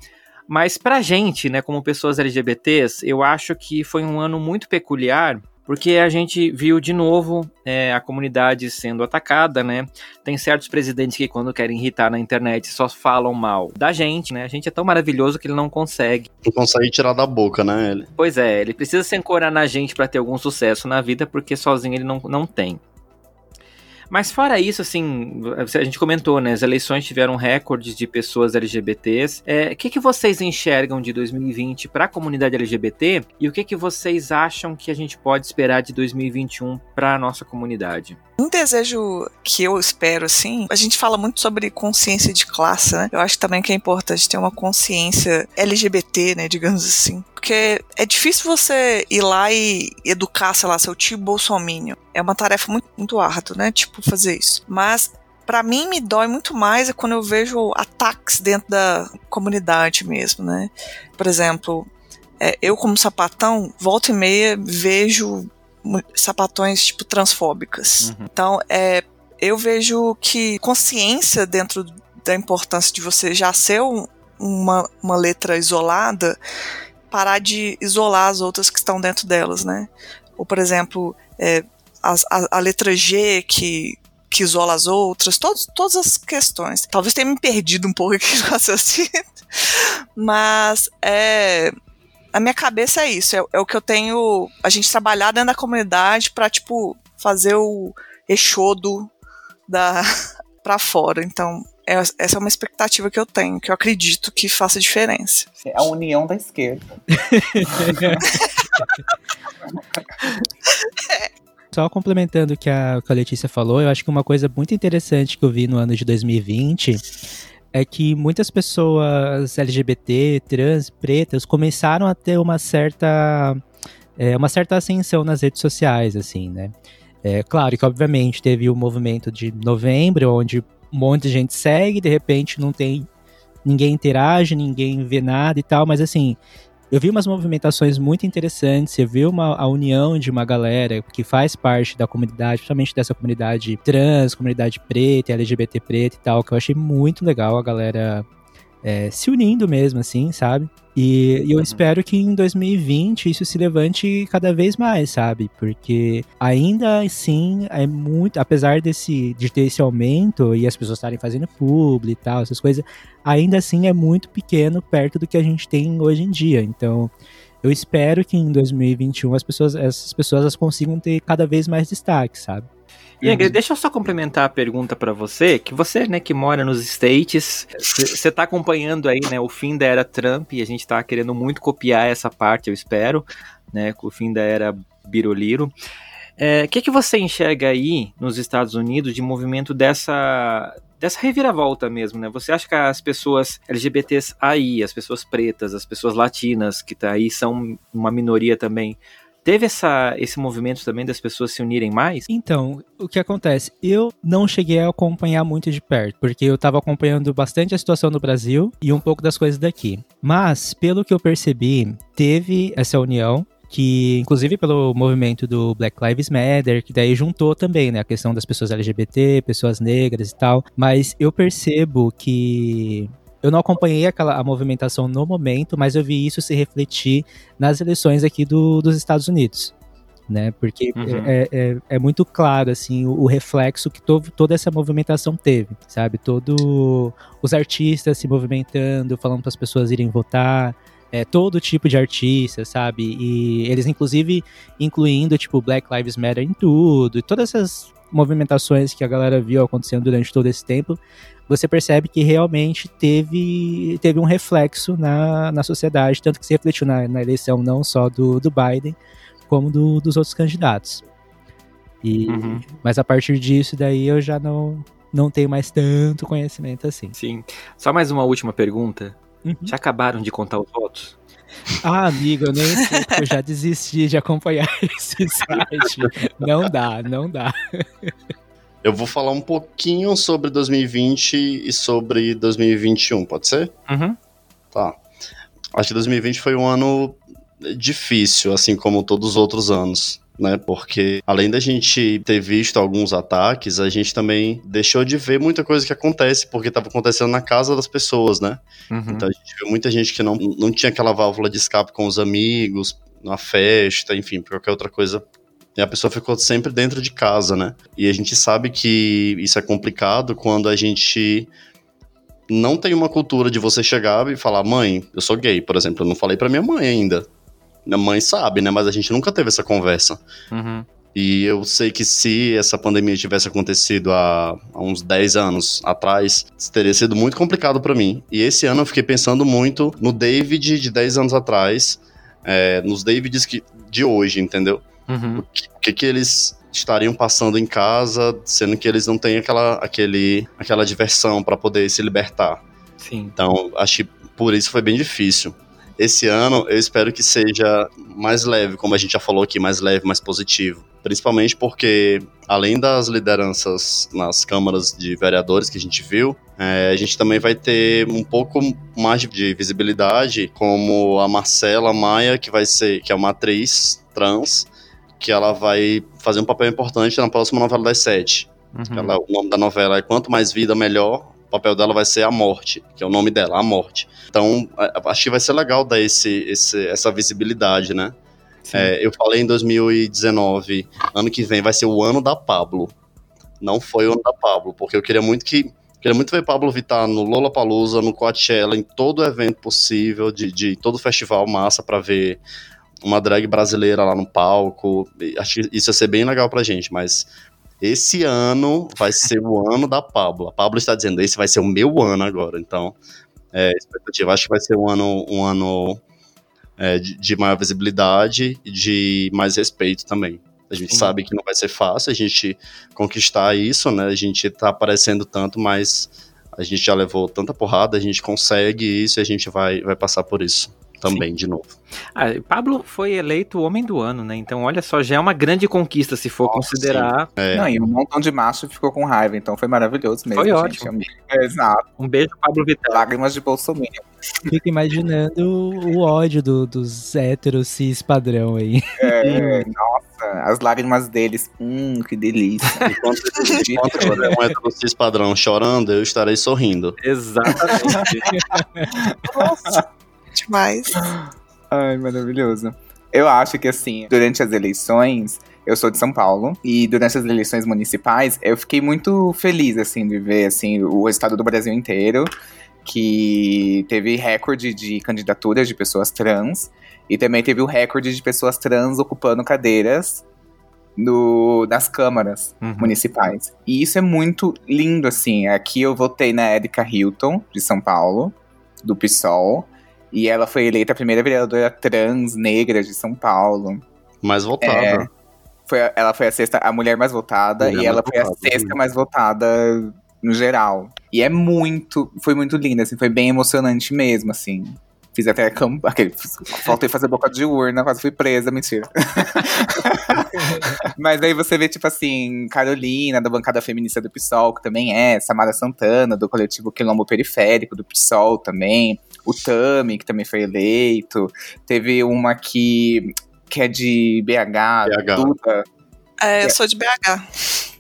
Mas pra gente, né, como pessoas LGBTs, eu acho que foi um ano muito peculiar, porque a gente viu de novo é, a comunidade sendo atacada, né? Tem certos presidentes que quando querem irritar na internet só falam mal da gente, né? A gente é tão maravilhoso que ele não consegue. Não consegue tirar da boca, né? Ele. Pois é, ele precisa se ancorar na gente para ter algum sucesso na vida, porque sozinho ele não, não tem. Mas fora isso, assim, a gente comentou, né? As eleições tiveram recordes de pessoas LGBTs. É, o que, que vocês enxergam de 2020 para a comunidade LGBT e o que, que vocês acham que a gente pode esperar de 2021 para a nossa comunidade? Um desejo que eu espero, assim, a gente fala muito sobre consciência de classe, né? Eu acho também que é importante ter uma consciência LGBT, né, digamos assim. Porque é difícil você ir lá e educar, sei lá, seu tio bolsominion. É uma tarefa muito, muito árdua, né? Tipo, fazer isso. Mas para mim me dói muito mais é quando eu vejo ataques dentro da comunidade mesmo, né? Por exemplo, é, eu como sapatão, volta e meia vejo sapatões tipo transfóbicas. Uhum. Então, é, eu vejo que consciência dentro da importância de você já ser um, uma, uma letra isolada parar de isolar as outras que estão dentro delas, né? Ou, por exemplo, é, a, a, a, letra G que, que isola as outras, todos, todas as questões. Talvez tenha me perdido um pouco aqui no [LAUGHS] raciocínio, mas é, a minha cabeça é isso, é, é, o que eu tenho, a gente trabalhar dentro da comunidade para tipo, fazer o eixodo da [LAUGHS] para fora. Então, é, essa é uma expectativa que eu tenho, que eu acredito que faça diferença. É a união da esquerda. [LAUGHS] Só complementando o que a, que a Letícia falou, eu acho que uma coisa muito interessante que eu vi no ano de 2020 é que muitas pessoas LGBT, trans, pretas, começaram a ter uma certa, é, uma certa ascensão nas redes sociais, assim, né? É claro que, obviamente, teve o movimento de novembro, onde um monte de gente segue, de repente não tem ninguém interage, ninguém vê nada e tal, mas assim, eu vi umas movimentações muito interessantes, eu vi uma, a união de uma galera que faz parte da comunidade, principalmente dessa comunidade trans, comunidade preta, LGBT preta e tal, que eu achei muito legal a galera é, se unindo mesmo, assim, sabe? E, e eu uhum. espero que em 2020 isso se levante cada vez mais, sabe? Porque ainda assim é muito, apesar desse de ter esse aumento e as pessoas estarem fazendo publi e tal, essas coisas, ainda assim é muito pequeno perto do que a gente tem hoje em dia. Então, eu espero que em 2021 as pessoas, essas pessoas as consigam ter cada vez mais destaque, sabe? Uhum. deixa eu só complementar a pergunta para você, que você, né, que mora nos States, você está acompanhando aí, né, o fim da era Trump e a gente está querendo muito copiar essa parte, eu espero, né, com o fim da era Biroliro. O é, que, que você enxerga aí nos Estados Unidos de movimento dessa dessa reviravolta mesmo, né? Você acha que as pessoas LGBTs aí, as pessoas pretas, as pessoas latinas que tá aí são uma minoria também, Teve essa, esse movimento também das pessoas se unirem mais? Então, o que acontece? Eu não cheguei a acompanhar muito de perto, porque eu estava acompanhando bastante a situação no Brasil e um pouco das coisas daqui. Mas, pelo que eu percebi, teve essa união que inclusive pelo movimento do Black Lives Matter, que daí juntou também, né, a questão das pessoas LGBT, pessoas negras e tal, mas eu percebo que eu não acompanhei aquela a movimentação no momento, mas eu vi isso se refletir nas eleições aqui do, dos Estados Unidos. Né, porque uhum. é, é, é, muito claro assim o, o reflexo que to, toda essa movimentação teve, sabe? Todo os artistas se movimentando, falando para as pessoas irem votar, é, todo tipo de artista, sabe? E eles, inclusive, incluindo, tipo, Black Lives Matter em tudo, e todas essas movimentações que a galera viu acontecendo durante todo esse tempo, você percebe que realmente teve, teve um reflexo na, na sociedade, tanto que se refletiu na, na eleição não só do, do Biden, como do, dos outros candidatos. E, uhum. Mas a partir disso, daí eu já não, não tenho mais tanto conhecimento assim. Sim. Só mais uma última pergunta. Uhum. Já acabaram de contar os votos? Ah, amigo, eu nem sei, eu já desisti de acompanhar [LAUGHS] esse site. Não dá, não dá. Eu vou falar um pouquinho sobre 2020 e sobre 2021, pode ser? Uhum. Tá. Acho que 2020 foi um ano difícil, assim como todos os outros anos. Né, porque além da gente ter visto alguns ataques, a gente também deixou de ver muita coisa que acontece, porque estava acontecendo na casa das pessoas, né? Uhum. Então a gente viu muita gente que não, não tinha aquela válvula de escape com os amigos, na festa, enfim, qualquer outra coisa a pessoa ficou sempre dentro de casa, né? E a gente sabe que isso é complicado quando a gente não tem uma cultura de você chegar e falar, mãe, eu sou gay, por exemplo. Eu não falei para minha mãe ainda. Minha mãe sabe, né? Mas a gente nunca teve essa conversa. Uhum. E eu sei que se essa pandemia tivesse acontecido há, há uns 10 anos atrás, teria sido muito complicado para mim. E esse ano eu fiquei pensando muito no David de 10 anos atrás, é, nos Davids que, de hoje, entendeu? Uhum. O, que, o que, que eles estariam passando em casa, sendo que eles não têm aquela, aquele, aquela diversão para poder se libertar. Sim. Então, acho que por isso foi bem difícil. Esse ano eu espero que seja mais leve, como a gente já falou aqui, mais leve, mais positivo. Principalmente porque, além das lideranças nas câmaras de vereadores que a gente viu, é, a gente também vai ter um pouco mais de visibilidade, como a Marcela Maia, que vai ser, que é uma atriz trans, que ela vai fazer um papel importante na próxima novela das sete. Uhum. Ela, o nome da novela é Quanto Mais Vida, Melhor. O papel dela vai ser A Morte, que é o nome dela, A Morte. Então, acho que vai ser legal dar esse, esse essa visibilidade, né? É, eu falei em 2019, ano que vem vai ser o ano da Pablo. Não foi o ano da Pablo, porque eu queria muito que Queria muito ver Pablo Vittar no Lollapalooza, no Coachella, em todo evento possível, de, de todo festival massa para ver uma drag brasileira lá no palco. Acho que isso ia ser bem legal pra gente, mas esse ano vai ser o ano da Pablo. A Pablo está dizendo, esse vai ser o meu ano agora. Então, é, expectativa, acho que vai ser um ano, um ano é, de, de, maior visibilidade e de mais respeito também. A gente Sim. sabe que não vai ser fácil a gente conquistar isso, né? A gente tá aparecendo tanto, mas a gente já levou tanta porrada, a gente consegue isso e a gente vai, vai passar por isso. Também, de novo. Ah, Pablo foi eleito o homem do ano, né? Então, olha só, já é uma grande conquista se for Nossa, considerar. É. Não, e um montão de macho ficou com raiva, então foi maravilhoso mesmo. Foi gente. ótimo. É, Exato. Um beijo, Pablo Vittar. Lágrimas de Bolsonaro. Fico imaginando o ódio do- dos héteros cis padrão aí. É, nossa, as lágrimas deles. Hum, que delícia. [LAUGHS] Enquanto, enquanto tiver um heterocis padrão chorando, eu estarei sorrindo. Exatamente. [LAUGHS] Nossa, demais. Ai, maravilhoso. Eu acho que assim, durante as eleições, eu sou de São Paulo e durante as eleições municipais, eu fiquei muito feliz assim de ver assim o estado do Brasil inteiro que teve recorde de candidaturas de pessoas trans e também teve o recorde de pessoas trans ocupando cadeiras no, nas câmaras Uhum. municipais. E isso é muito lindo, assim. Aqui eu votei na Erika Hilton, de São Paulo, do PSOL. E ela foi eleita a primeira vereadora trans negra de São Paulo. Mais votada. É. Foi, ela foi a sexta, a mulher mais votada, Mulher e ela mais foi a votada, sexta sim. mais votada no geral. E é muito, foi muito lindo, assim, foi bem emocionante mesmo, assim. Fiz até cam- aquele, faltei fazer boca de urna, quase fui presa, mentira. [LAUGHS] Mas aí você vê, tipo assim, Carolina, da bancada feminista do PSOL, que também é, Samara Santana, do coletivo Quilombo Periférico, do PSOL também, o Tami, que também foi eleito, teve uma que, que é de BH, BH. Duda, É, eu sou de BH.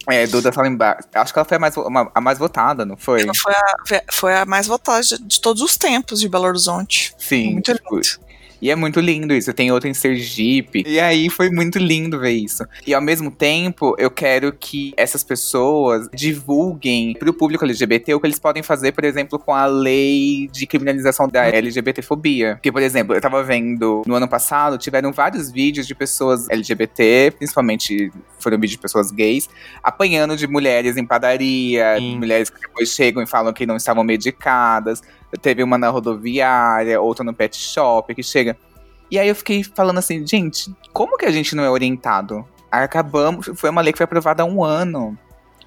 é, Duda Salimbar, acho que ela foi a mais, uma- a mais votada, não foi? Ela foi a, foi a mais votada de, de todos os tempos de Belo Horizonte. Sim, Muito tipo, lindo. E é muito lindo isso. Tem outro em Sergipe. E aí foi muito lindo ver isso. E ao mesmo tempo, eu quero que essas pessoas divulguem pro público LGBT o que eles podem fazer, por exemplo, com a lei de criminalização da LGBTfobia. Porque, por exemplo, eu tava vendo no ano passado, tiveram vários vídeos de pessoas LGBT, principalmente foram vídeos de pessoas gays, apanhando de mulheres em padaria, Sim. mulheres que depois chegam e falam que não estavam medicadas. Teve uma na rodoviária, outra no pet shop, que chega. E aí eu fiquei falando assim, gente, como que a gente não é orientado? Acabamos, foi uma lei que foi aprovada há um ano.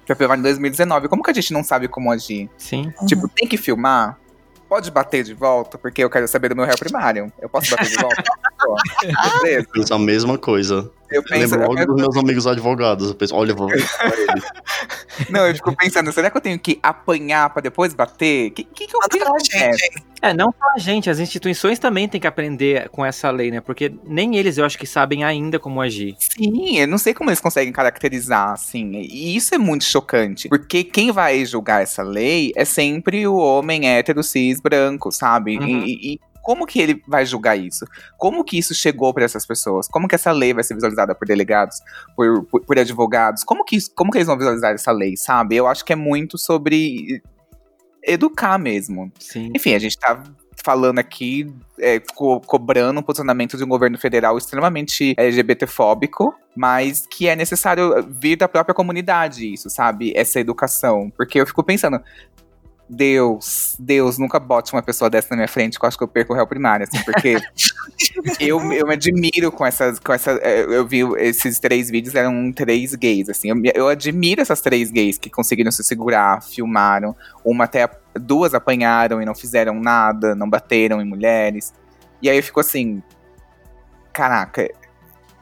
Foi aprovada em 2019. Como que a gente não sabe como agir? Sim. Tipo, tem que filmar? Pode bater de volta, porque eu quero saber do meu réu primário. Eu posso bater de volta? [LAUGHS] Beleza. Penso a mesma coisa. Eu Eu penso, lembro eu logo penso- dos meus amigos advogados. Eu penso, olha, eu vou [LAUGHS] pra ele. não, eu fico pensando, será que eu tenho que apanhar pra depois bater? Que que, que eu que pra acontece? gente. É, não só a gente, as instituições também têm que aprender com essa lei, né? Porque nem eles eu acho que sabem ainda como agir. Sim, eu não sei como eles conseguem caracterizar, assim. E isso é muito chocante. Porque quem vai julgar essa lei é sempre o homem hétero, cis, branco, sabe? Uhum. E, e como que ele vai julgar isso? Como que isso chegou para essas pessoas? Como que essa lei vai ser visualizada por delegados, por, por, por advogados? Como que, isso- como que eles vão visualizar essa lei, sabe? Eu acho que é muito sobre educar mesmo. Sim. Enfim, a gente tá falando aqui, é, co- cobrando um posicionamento de um governo federal extremamente LGBTfóbico, mas que é necessário vir da própria comunidade isso, sabe? Essa educação. Porque eu fico pensando, Deus, Deus, nunca bote uma pessoa dessa na minha frente que eu acho que eu perco o réu primário, assim, porque [LAUGHS] eu, eu me admiro com essas, com essa, é, eu vi esses três vídeos, eram três gays, assim, eu, eu admiro essas três gays que conseguiram se segurar, filmaram, uma até, duas apanharam e não fizeram nada, não bateram em mulheres, e aí eu fico assim, caraca,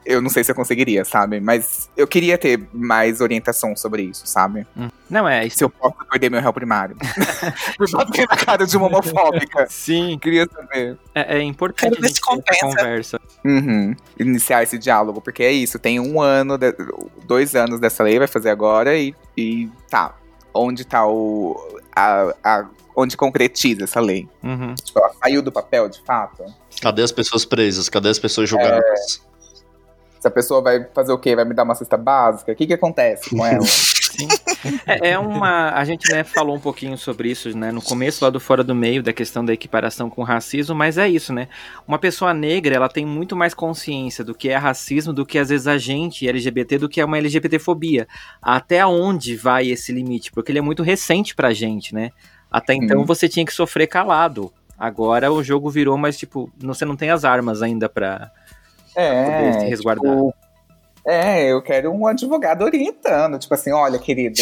eu não sei se eu conseguiria, sabe, mas eu queria ter mais orientação sobre isso, sabe, Não, é isso. se eu posso perder meu réu primário, [LAUGHS] por bater na cara de uma homofóbica, Sim. queria saber. É, é importante a ver gente compensa. conversa. Uhum. Iniciar esse diálogo, porque é isso, tem um ano, de- dois anos dessa lei, vai fazer agora, e, e tá. Onde tá o. A, a- onde concretiza essa lei? Uhum. Tipo, ela saiu do papel, de fato? Cadê as pessoas presas? Cadê as pessoas julgadas? Essa pessoa vai fazer o quê? Vai me dar uma cesta básica? O que que acontece com ela? Sim. [LAUGHS] É, é uma. A gente né, falou um pouquinho sobre isso, né? No começo lá do Fora do Meio, da questão da equiparação com o racismo, mas é isso, né? Uma pessoa negra, ela tem muito mais consciência do que é racismo, do que às vezes a gente LGBT, do que é uma LGBTfobia. Até onde vai esse limite? Porque ele é muito recente pra gente, né? Até então Uhum. você tinha que sofrer calado. Agora o jogo virou, mas tipo, você não tem as armas ainda pra. Poder se é. resguardar. tipo, é, eu quero um advogado orientando. Tipo assim, olha, querido.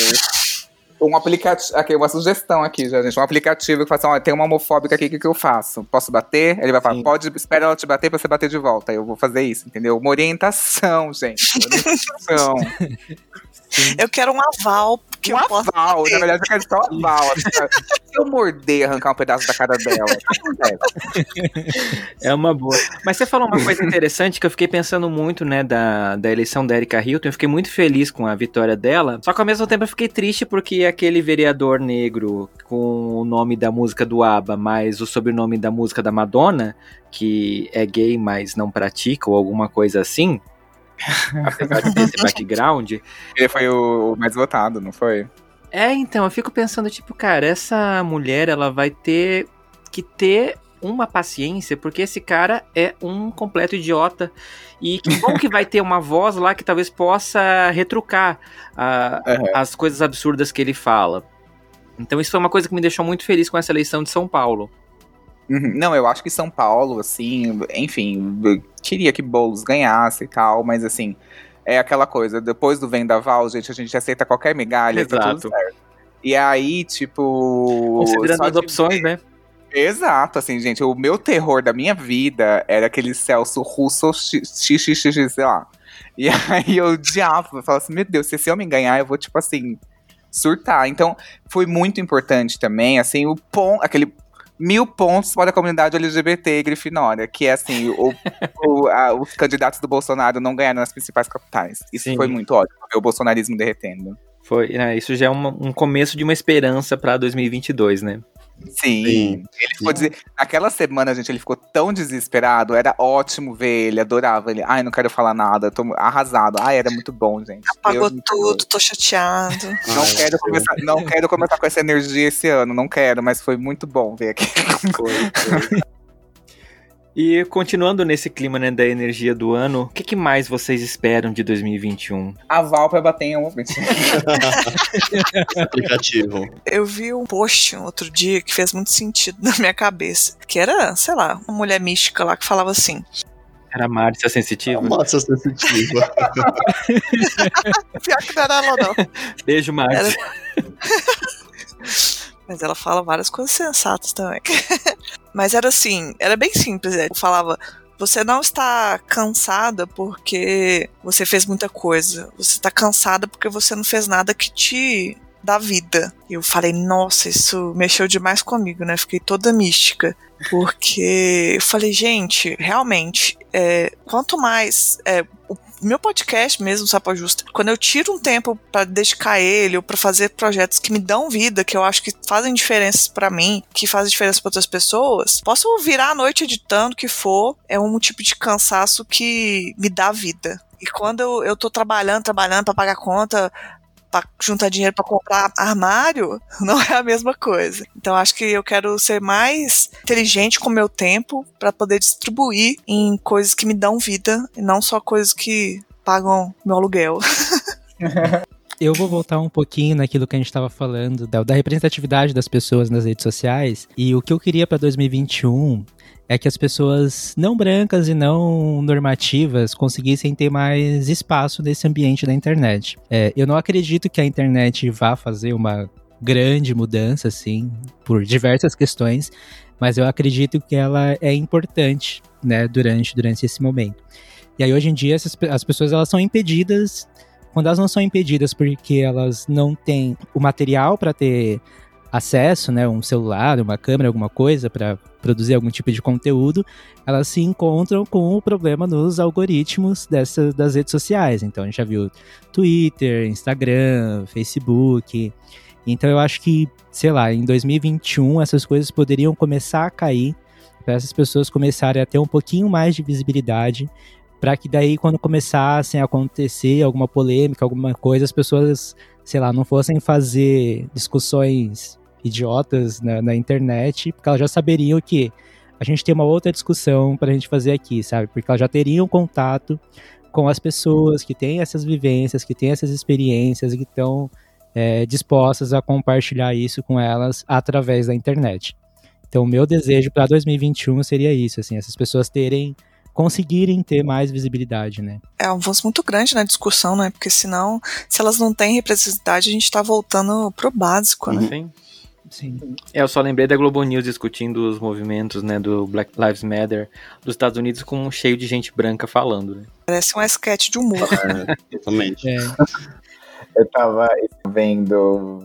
Um aplicativo. Aqui, uma sugestão aqui, já, gente. Um aplicativo que fala assim: olha, tem uma homofóbica aqui, o que, que eu faço? Posso bater? Ele vai falar, Sim. pode, espera ela te bater pra você bater de volta. Eu vou fazer isso, entendeu? Uma orientação, gente. Orientação. [LAUGHS] Eu quero um aval que um eu aval, bater. na verdade, eu quero só um aval. [LAUGHS] Se eu morder e arrancar um pedaço da cara dela? [LAUGHS] É uma boa. Mas você falou uma coisa interessante que eu fiquei pensando muito, né, da, da eleição da Erika Hilton. Eu fiquei muito feliz com a vitória dela. Só que ao mesmo tempo eu fiquei triste porque aquele vereador negro com o nome da música do ABBA, mais o sobrenome da música da Madonna, que é gay, mas não pratica, ou alguma coisa assim. [LAUGHS] Apesar de ter esse background, Ele foi o mais votado, não foi? É, então, eu fico pensando, tipo, cara, essa mulher, ela vai ter que ter uma paciência, porque esse cara é um completo idiota. E que bom que vai ter uma voz lá que talvez possa retrucar Aham. as coisas absurdas que ele fala. Então isso foi uma coisa que me deixou muito feliz com essa eleição de São Paulo. Uhum. Não, eu acho que São Paulo, assim, enfim, queria que Boulos ganhasse e tal, mas assim, é aquela coisa, depois do vendaval, gente, a gente aceita qualquer migalha, tá Exato. tudo certo. E aí, tipo. Considerando as opções, né? Exato, assim, gente, o meu terror da minha vida era aquele Celso Russo xxx, sei lá. E [LAUGHS] aí eu odiava, eu falava assim, meu Deus, se esse homem ganhar, eu vou, tipo assim, surtar. Então, foi muito importante também, assim, o ponto, aquele mil pontos para a comunidade LGBT Grifinória, que é assim, o, o- a- os candidatos do Bolsonaro não ganharam nas principais capitais. Isso Sim. foi muito ótimo, ver o bolsonarismo derretendo. Foi, né, isso já é uma- um começo de uma esperança pra 2022, né? Sim. Sim. Ele ficou des... Naquela semana, gente, ele ficou tão desesperado. Era ótimo ver ele, adorava ele. Ai, não quero falar nada, tô arrasado. Ai, era muito bom, gente. Apagou Deus tudo, tô chateado. [LAUGHS] Não Ai, quero, começar, não quero começar com essa energia esse ano, não quero, mas foi muito bom ver aqui. E continuando nesse clima né, da energia do ano, o que, que mais vocês esperam de 2021? A Val pra bater em um. Esse [LAUGHS] aplicativo. Eu vi um post outro dia que fez muito sentido na minha cabeça. Que era, sei lá, uma mulher mística lá que falava assim: Era a Márcia Sensitiva? Massa sensitiva. [LAUGHS] Pior que não era ela, não. Beijo, Márcia. [LAUGHS] Mas ela fala várias coisas sensatas também. Mas era assim, era bem simples. Eu falava. Você não está cansada porque você fez muita coisa. Você está cansada porque você não fez nada que te dá vida. Eu falei, nossa, isso mexeu demais comigo, né? Fiquei toda mística. Porque eu falei, gente, realmente, é, quanto mais. é, o meu podcast mesmo, Sapa Justa, quando eu tiro um tempo pra dedicar ele ou pra fazer projetos que me dão vida, que eu acho que fazem diferenças pra mim, que fazem diferença pra outras pessoas, posso virar a noite editando o que for, é um tipo de cansaço que me dá vida. E quando eu, eu tô trabalhando, trabalhando pra pagar conta, pra juntar dinheiro pra comprar armário, [LAUGHS] não é a mesma coisa. Então acho que eu quero ser mais inteligente com o meu tempo pra poder distribuir em coisas que me dão vida e não só coisas que pagam meu aluguel. [LAUGHS] Eu vou voltar um pouquinho naquilo que a gente estava falando, da, da representatividade das pessoas nas redes sociais. E o que eu queria para 2021 é que as pessoas não brancas e não normativas conseguissem ter mais espaço nesse ambiente da internet. É, eu não acredito que a internet vá fazer uma grande mudança, assim, por diversas questões, mas eu acredito que ela é importante, né, durante, durante esse momento. E aí, hoje em dia, essas, as pessoas elas são impedidas quando elas não são impedidas porque elas não têm o material para ter acesso, né, um celular, uma câmera, alguma coisa para produzir algum tipo de conteúdo, elas se encontram com o problema nos algoritmos dessas das redes sociais. Então a gente já viu Twitter, Instagram, Facebook. Então eu acho que, sei lá, em 2021 essas coisas poderiam começar a cair para essas pessoas começarem a ter um pouquinho mais de visibilidade para que daí quando começassem a acontecer alguma polêmica, alguma coisa, as pessoas, sei lá, não fossem fazer discussões idiotas na, na internet, porque elas já saberiam que a gente tem uma outra discussão para a gente fazer aqui, sabe? Porque elas já teriam contato com as pessoas que têm essas vivências, que têm essas experiências e que estão é, dispostas a compartilhar isso com elas através da internet. Então, o meu desejo para 2021 seria isso, assim, essas pessoas terem conseguirem ter mais visibilidade, né? É um avanço muito grande na discussão, né? Porque senão, se elas não têm representatividade, a gente tá voltando pro básico, né? Sim. Sim. É, eu só lembrei da Globo News discutindo os movimentos, né, do Black Lives Matter dos Estados Unidos com um cheio de gente branca falando, né? Parece um sketch de humor. É, exatamente. É. [LAUGHS] Eu tava vendo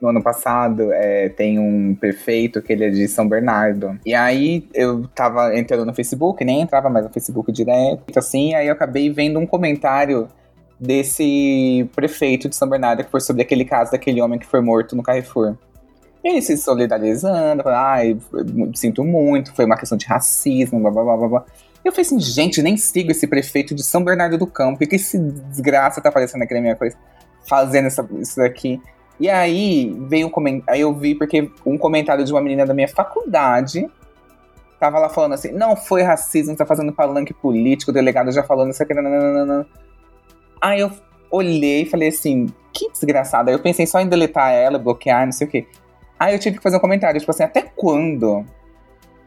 no ano passado, é, tem um prefeito que ele é de São Bernardo. E aí eu tava entrando no Facebook, nem entrava mais no Facebook direto, assim, aí eu acabei vendo um comentário desse prefeito de São Bernardo que foi sobre aquele caso daquele homem que foi morto no Carrefour. Ele se solidarizando, ai, sinto muito, foi uma questão de racismo, blá blá blá blá. Eu falei assim, gente, nem sigo esse prefeito de São Bernardo do Campo, que esse desgraça tá aparecendo aqui na minha coisa, fazendo essa, isso daqui. E aí veio um comentário, aí eu vi porque um comentário de uma menina da minha faculdade tava lá falando assim, não foi racismo, tá fazendo palanque político, o delegado já falando isso aqui, nananana. Aí eu olhei e falei assim, que desgraçada. Aí eu pensei só em deletar ela, bloquear, não sei o quê. Aí eu tive que fazer um comentário, tipo assim, até quando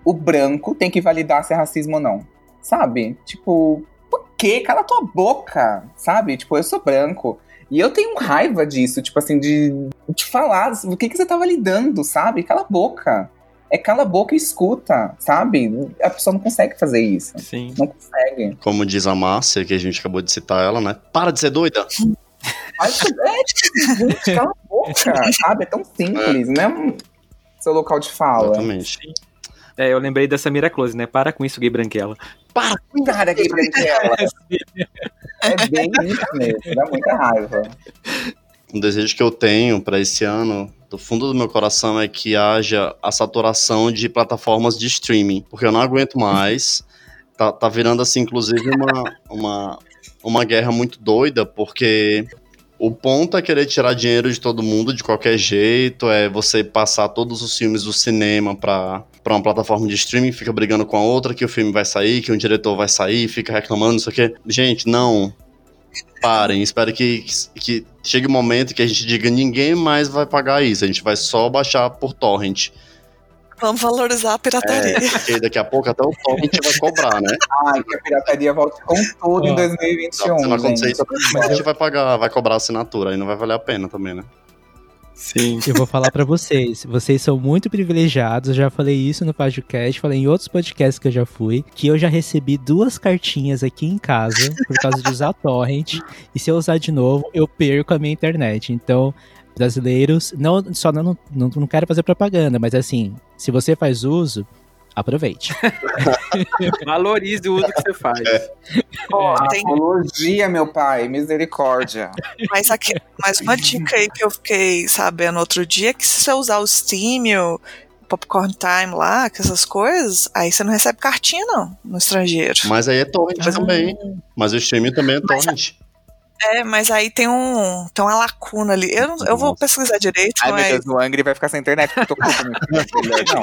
o branco tem que validar se é racismo ou não? Sabe? Tipo, por quê? Cala tua boca, sabe? Tipo, eu sou branco. E eu tenho raiva disso, tipo assim, de, de falar o que, que você tá validando, sabe? Cala a boca. É cala a boca e escuta, sabe? A pessoa não consegue fazer isso. Sim. Não consegue. Como diz a Márcia, que a gente acabou de citar ela, né? Para de ser doida! Mas, é, tipo, gente, cala a boca, sabe? É tão simples, né? Seu local de fala. Exatamente. É, eu lembrei dessa Miraclose, né? Para com isso, gay branquela. Para! Cara, que branquela. [LAUGHS] É bem isso mesmo, dá muita raiva. Um desejo que eu tenho para esse ano, do fundo do meu coração, é que haja a saturação de plataformas de streaming, porque eu não aguento mais. Tá, tá virando assim, inclusive, uma, uma, uma guerra muito doida, porque o ponto é querer tirar dinheiro de todo mundo de qualquer jeito, é você passar todos os filmes do cinema pra, pra uma plataforma de streaming, fica brigando com a outra que o filme vai sair, que um diretor vai sair, fica reclamando, não sei o quê. Gente, não. Parem, espero que, que chegue o um momento que a gente diga ninguém mais vai pagar isso, a gente vai só baixar por torrent. Vamos valorizar a pirataria. É, porque daqui a pouco até o torrent vai cobrar, né? Ai, [LAUGHS] que a pirataria volte com tudo em Ó, 2021, Se não acontecer isso, a gente vai pagar, vai cobrar a assinatura, aí não vai valer a pena também, né? Sim. Eu vou falar pra vocês, vocês são muito privilegiados, eu já falei isso no podcast, falei em outros podcasts que eu já fui, que eu já recebi duas cartinhas aqui em casa por causa de usar torrent, e se eu usar de novo, eu perco a minha internet. Então, brasileiros, não só não, não, não quero fazer propaganda, mas assim, se você faz uso, aproveite. [LAUGHS] Valorize o uso que você faz. Ó, Tem- Apologia, meu pai, misericórdia. Mas, aqui, mas uma dica aí que eu fiquei sabendo outro dia é que se você usar o Steam, o Popcorn Time lá, que essas coisas, aí você não recebe cartinha, não, no estrangeiro. Mas aí é torrent Mas- também. Mas o streaming também é torrent. É, mas aí tem um. Tem uma lacuna ali. Eu, não- eu vou pesquisar direito, Ai, meu mas Deus, o Angry vai ficar sem internet. porque Eu tô com Melhor não.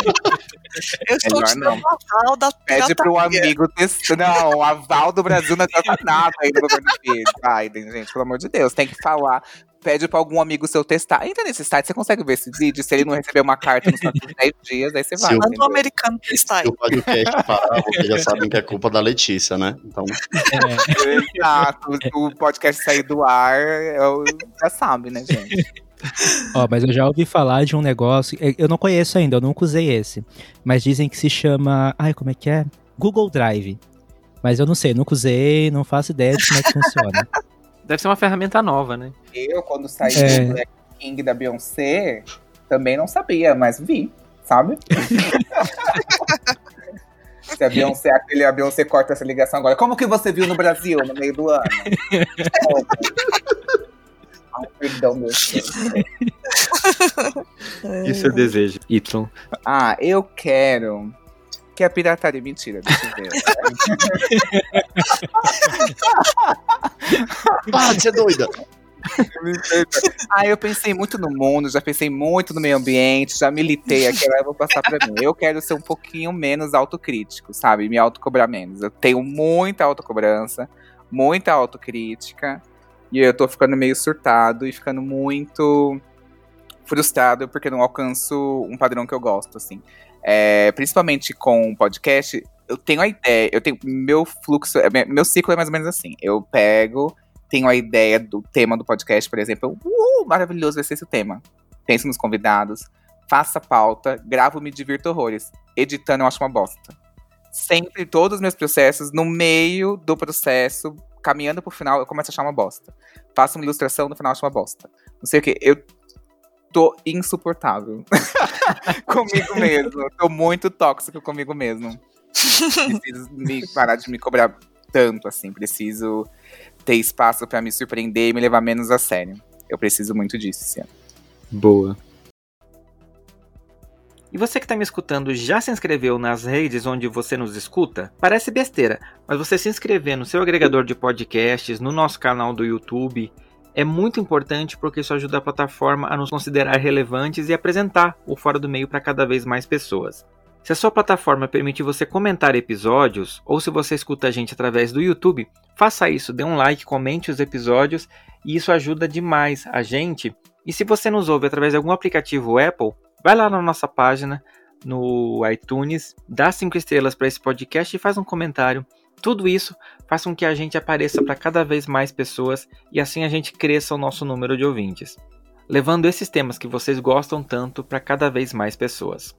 eu estou te dando aval da Pede pro amigo testar. Não, o aval do Brasil não adianta nada aí do governo Biden, gente, pelo amor de Deus. Tem que falar. Pede pra algum amigo seu testar. Entra nesse site, você consegue ver esse vídeo. Se ele não receber uma carta nos próximos 10 dias, aí você vai. O- Manda entendeu? americano aí. Se o podcast parar, vocês já sabem que é culpa da Letícia, né? Então, É, Exato. O podcast sair do ar, eu, já sabe, né, gente? Ó, mas eu já ouvi falar de um negócio, é, eu não conheço ainda, eu nunca usei esse, mas dizem que se chama, ai, como é que é? Google Drive. Mas eu não sei, nunca usei, não faço ideia de como é que funciona. Deve ser uma ferramenta nova, né? Eu, quando saí É. do Black King da Beyoncé, também não sabia, mas vi, sabe? [LAUGHS] Se a Beyoncé, aquele, a Beyoncé corta essa ligação agora. Como que você viu no Brasil no meio do ano? [LAUGHS] Ai, perdão, meu Deus. E seu desejo, Y. Ah, eu quero que a pirataria. Mentira, deixa eu ver. para de ser doida! Ah, eu pensei muito no mundo, já pensei muito no meio ambiente, já militei aqui, agora eu vou passar pra mim. Eu quero ser um pouquinho menos autocrítico, sabe? Me autocobrar menos. Eu tenho muita autocobrança, muita autocrítica, e eu tô ficando meio surtado e ficando muito frustrado porque não alcanço um padrão que eu gosto, assim. É, principalmente com podcast, eu tenho a ideia, eu tenho meu fluxo, é, meu ciclo é mais ou menos assim. Eu pego, tenho a ideia do tema do podcast, por exemplo, uh, maravilhoso vai ser esse tema. Penso nos convidados, faço a pauta, gravo, me divirto horrores. Editando eu acho uma bosta. Sempre, todos os meus processos, no meio do processo, caminhando pro final, eu começo a achar uma bosta. Faço uma ilustração, no final acho uma bosta. Não sei o que. Eu tô insuportável [LAUGHS] comigo mesmo. tô muito tóxico comigo mesmo. Preciso me parar de me cobrar tanto, assim. Preciso ter espaço para me surpreender e me levar menos a sério. Eu preciso muito disso esse ano. Boa. E você que está me escutando já se inscreveu nas redes onde você nos escuta? Parece besteira, mas você se inscrever no seu agregador de podcasts, no nosso canal do YouTube, é muito importante porque isso ajuda a plataforma a nos considerar relevantes e apresentar o Fora do Meio para cada vez mais pessoas. Se a sua plataforma permite você comentar episódios, ou se você escuta a gente através do YouTube, faça isso, dê um like, comente os episódios e isso ajuda demais a gente. E se você nos ouve através de algum aplicativo Apple, vai lá na nossa página no iTunes, dá cinco estrelas para esse podcast e faz um comentário. Tudo isso faz com que a gente apareça para cada vez mais pessoas e assim a gente cresça o nosso número de ouvintes, levando esses temas que vocês gostam tanto para cada vez mais pessoas.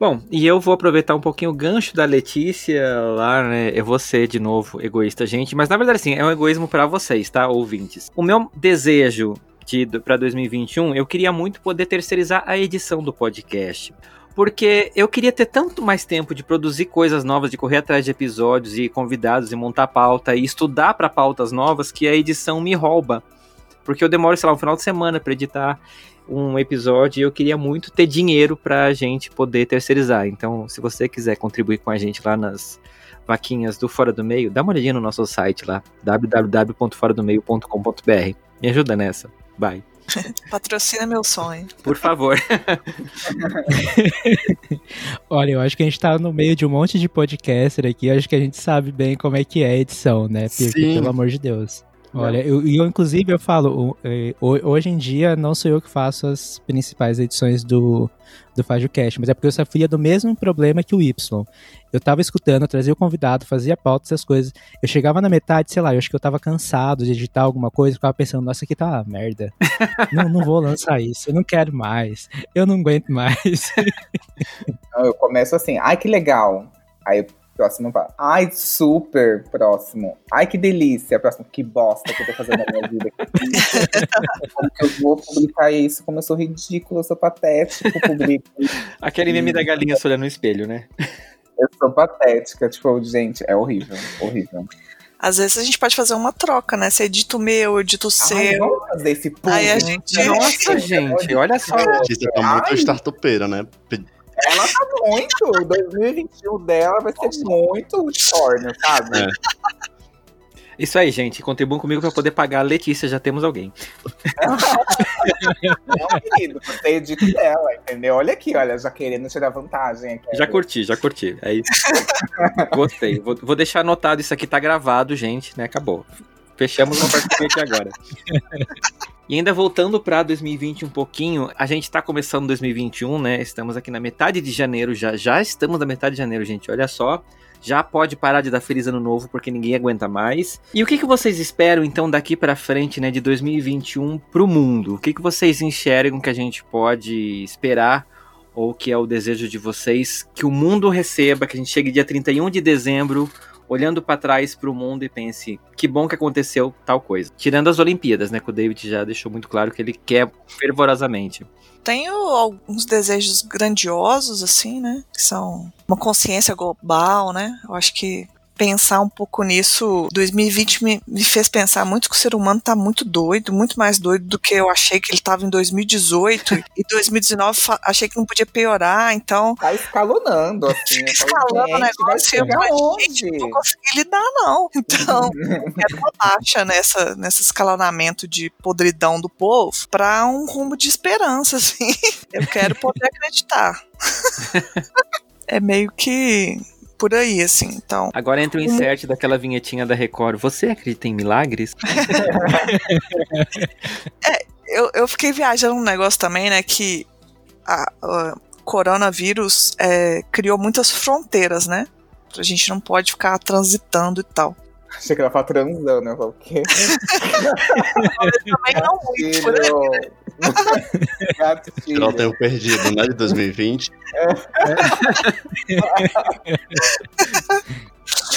Bom, e eu vou aproveitar um pouquinho o gancho da Letícia lá, né? Eu vou ser de novo egoísta, gente, mas na verdade sim, é um egoísmo para vocês, tá, ouvintes. O meu desejo para 2021, eu queria muito poder terceirizar a edição do podcast porque eu queria ter tanto mais tempo de produzir coisas novas, de correr atrás de episódios e convidados e montar pauta e estudar para pautas novas que a edição me rouba. Porque eu demoro, sei lá, um final de semana para editar um episódio e eu queria muito ter dinheiro para a gente poder terceirizar. Então, se você quiser contribuir com a gente lá nas vaquinhas do Fora do Meio, dá uma olhadinha no nosso site lá, www.foradomeio.com.br. Me ajuda nessa. Bye. [LAUGHS] Patrocina meu sonho. Por favor. [LAUGHS] Olha, eu acho que a gente tá no meio de um monte de podcaster aqui. Eu acho que a gente sabe bem como é que é a edição, né? Porque, pelo amor de Deus. Olha, eu, eu inclusive eu falo, é, hoje em dia não sou eu que faço as principais edições do, do FajoCast, mas é porque eu sofria do mesmo problema que o Y. Eu tava escutando, eu trazia o convidado, fazia pauta, essas coisas. Eu chegava na metade, sei lá, eu acho que eu tava cansado de editar alguma coisa, ficava pensando, nossa, aqui tá uma merda. [LAUGHS] não, não vou lançar isso, eu não quero mais, eu não aguento mais. [LAUGHS] [LAUGHS] eu começo assim, ai que legal. Aí eu Próximo, ai, super próximo. Ai, que delícia. Próximo, que bosta que eu tô fazendo na minha vida. [LAUGHS] Como que eu vou publicar isso? Como eu sou ridículo, eu sou patético, publico. Aquele meme da galinha se olhando no espelho, né? Eu sou patética, tipo, gente, é horrível, horrível. Às vezes a gente pode fazer uma troca, né? Você edita o meu, eu edito o seu. Ai, vamos fazer esse pulo. Aí a gente. Nossa, gente, olha só. A Letícia tá muito startupeira, né? Ela tá muito. 2021 dela vai ser muito unicórnio, sabe? É. Isso aí, gente. Contribuam comigo para poder pagar a Letícia. Já temos alguém. Não, querido, você edita dela, entendeu? Olha aqui, olha, já querendo tirar vantagem. Aqui, já curti, já curti. Aí, gostei. Vou, vou, deixar anotado. Isso aqui tá gravado, gente, né? Acabou. Fechamos uma aqui agora. [LAUGHS] E ainda voltando para 2020 um pouquinho, a gente está começando 2021, né? Estamos aqui na metade de janeiro já. Já estamos na metade de janeiro, gente. Olha só. Já pode parar de dar feliz ano novo porque ninguém aguenta mais. E o que, que vocês esperam então daqui para frente, né, de 2021 para o mundo? O que, que vocês enxergam que a gente pode esperar ou que é o desejo de vocês que o mundo receba, que a gente chegue dia 31 de dezembro olhando para trás para o mundo e pense que bom que aconteceu tal coisa. Tirando as Olimpíadas, né, que o David já deixou muito claro que ele quer fervorosamente. Tenho alguns desejos grandiosos assim, né, que são uma consciência global, né? Eu acho que pensar um pouco nisso. 2020 me, me fez pensar muito que o ser humano está muito doido, muito mais doido do que eu achei que ele estava em 2018. e 2019 [LAUGHS] achei que não podia piorar, então. Tá escalonando, assim. Tá [LAUGHS] escalando o negócio e eu falei, gente, não vou conseguir lidar, não. [LAUGHS] Então, quero uma baixa nessa, nesse escalonamento de podridão do povo para um rumo de esperança, assim. Eu quero poder acreditar. é meio que por aí, assim, então. Agora entra o insert daquela vinhetinha da Record. Você acredita em milagres? [LAUGHS] é, eu, eu fiquei viajando um negócio também, né, que a, a, coronavírus é, criou muitas fronteiras, né? A gente não pode ficar transitando e tal. Achei que ela fala transando, eu falo, o quê? [LAUGHS] Também não muito, né? Gatilho. Tirar o tempo perdido, né? De [LAUGHS] 2020.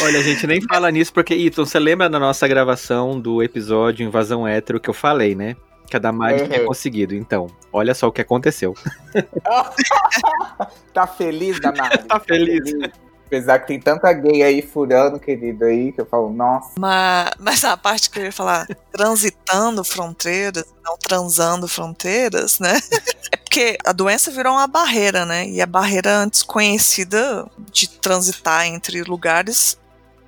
Olha, a gente nem fala nisso porque, Ito, você lembra da nossa gravação do episódio Invasão Hétero que eu falei, né? Que a Damari Uhum. tinha conseguido. Então, olha só o que aconteceu. [LAUGHS] Tá feliz, danado? [LAUGHS] Tá feliz. Apesar que tem tanta gay aí furando, querido, aí, que eu falo, nossa. Mas, mas a parte que eu ia falar, transitando fronteiras, não transando fronteiras, né? [LAUGHS] É porque a doença virou uma barreira, né? E a barreira antes conhecida de transitar entre lugares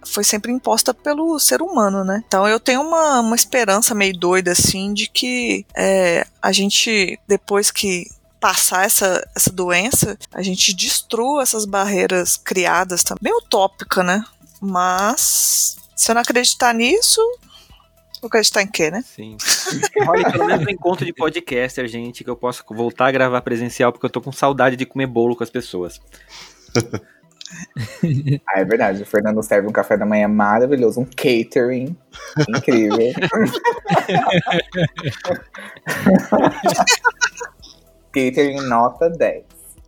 foi sempre imposta pelo ser humano, né? Então eu tenho uma, uma esperança meio doida, assim, de que é, a gente, depois que passar essa, essa doença, a gente destrua essas barreiras criadas também. Bem utópica, né? Mas se eu não acreditar nisso, vou acreditar em quê, né? Sim. Olha, pelo menos no encontro de podcaster, gente, que eu posso voltar a gravar presencial, porque eu tô com saudade de comer bolo com as pessoas. [LAUGHS] Ah, é verdade. O Fernando serve um café da manhã maravilhoso, um catering incrível. [LAUGHS] catering nota 10.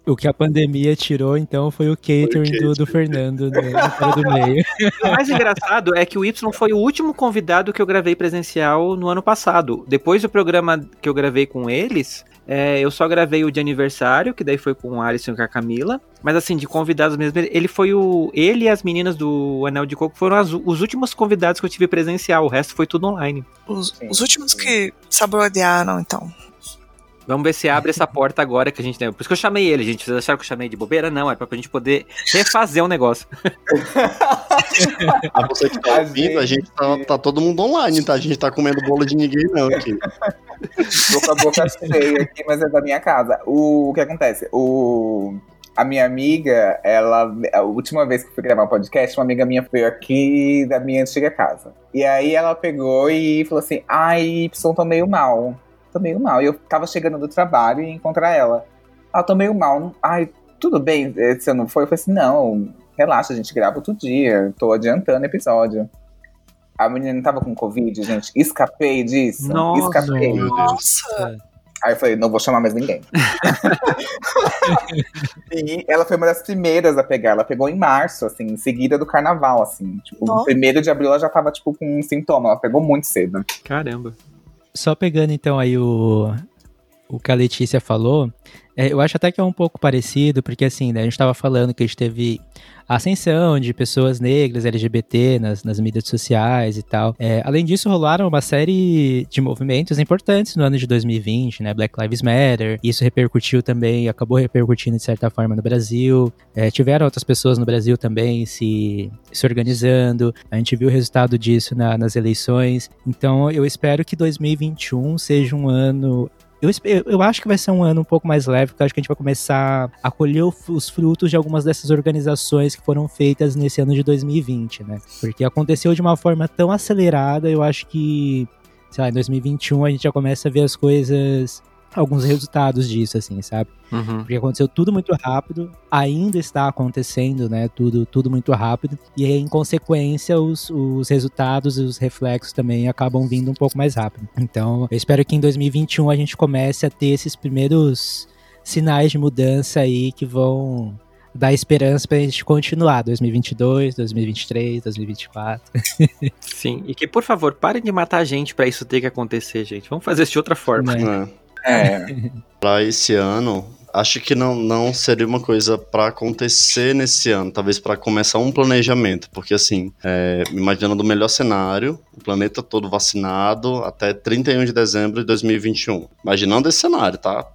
O que a pandemia tirou, então, foi o catering do, do Fernando no, no fora do meio. [LAUGHS] O mais engraçado é que o Y foi o último convidado que eu gravei presencial no ano passado. Depois do programa que eu gravei com eles, é, eu só gravei o de aniversário, que daí foi com o Alisson e com a Camila. Mas assim, de convidados mesmo, ele- foi o. Ele e as meninas do Anel de Coco foram as- os últimos convidados que eu tive presencial. O resto foi tudo online. Os, os últimos que saborearam, então. Vamos ver se abre essa porta agora que a gente tem. Por isso que eu chamei ele, gente. Vocês acharam que eu chamei de bobeira? Não, é pra gente poder refazer o negócio. [LAUGHS] A você que tá A ouvindo, a gente- tá, tá todo mundo online, tá? A gente tá comendo bolo de ninguém, não, aqui. Tô com a boca cheia aqui, mas é da minha casa. O, o que acontece? O, a minha amiga, ela. A última vez que eu fui gravar um podcast, uma amiga minha veio aqui da minha antiga casa. E aí ela pegou e falou assim: Ai, Y, tô meio mal. Tô meio mal. E eu tava chegando do trabalho e ia encontrar ela. Ah, tô meio mal. Ai, tudo bem, eh, você não foi? Eu falei assim: não, relaxa, a gente grava outro dia. Tô adiantando episódio. A menina tava com Covid, gente. Escapei disso. Nossa. Escapei. Nossa! Aí eu falei, não vou chamar mais ninguém. [LAUGHS] e ela foi uma das primeiras a pegar. Ela pegou em março, assim, em seguida do carnaval, assim. Tipo, no primeiro de abril ela já tava, tipo, com um sintoma. Ela pegou muito cedo. Caramba. Só pegando então aí o, o que a Letícia falou, eu acho até que é um pouco parecido, porque assim, né, a gente tava falando que a gente teve a ascensão de pessoas negras, LGBT nas, nas mídias sociais e tal. É, além disso, rolaram uma série de movimentos importantes no ano de 2020, né? Black Lives Matter. Isso repercutiu também, acabou repercutindo de certa forma no Brasil. É, tiveram outras pessoas no Brasil também se, se organizando. A gente viu o resultado disso na- nas eleições. Então, eu espero que 2021 seja um ano eu, eu acho que vai ser um ano um pouco mais leve, porque eu acho que a gente vai começar a colher os frutos de algumas dessas organizações que foram feitas nesse ano de 2020, né? Porque aconteceu de uma forma tão acelerada, eu acho que, sei lá, em 2021 a gente já começa a ver as coisas, alguns resultados disso, assim, sabe? Uhum. Porque aconteceu tudo muito rápido, ainda está acontecendo, né? Tudo, tudo muito rápido. E aí, em consequência, os, os resultados e os reflexos também acabam vindo um pouco mais rápido. Então, eu espero que em 2021 a gente comece a ter esses primeiros sinais de mudança aí que vão dar esperança pra gente continuar 2022, 2023, 2024. Sim. E que, por favor, parem de matar a gente pra isso ter que acontecer, gente. Vamos fazer isso de outra forma. Né? É. É. Pra esse ano, acho que não, não seria uma coisa pra acontecer nesse ano, talvez pra começar um planejamento, porque assim, é, imaginando o melhor cenário, o planeta todo vacinado até 31 de dezembro de 2021. Imaginando esse cenário, tá?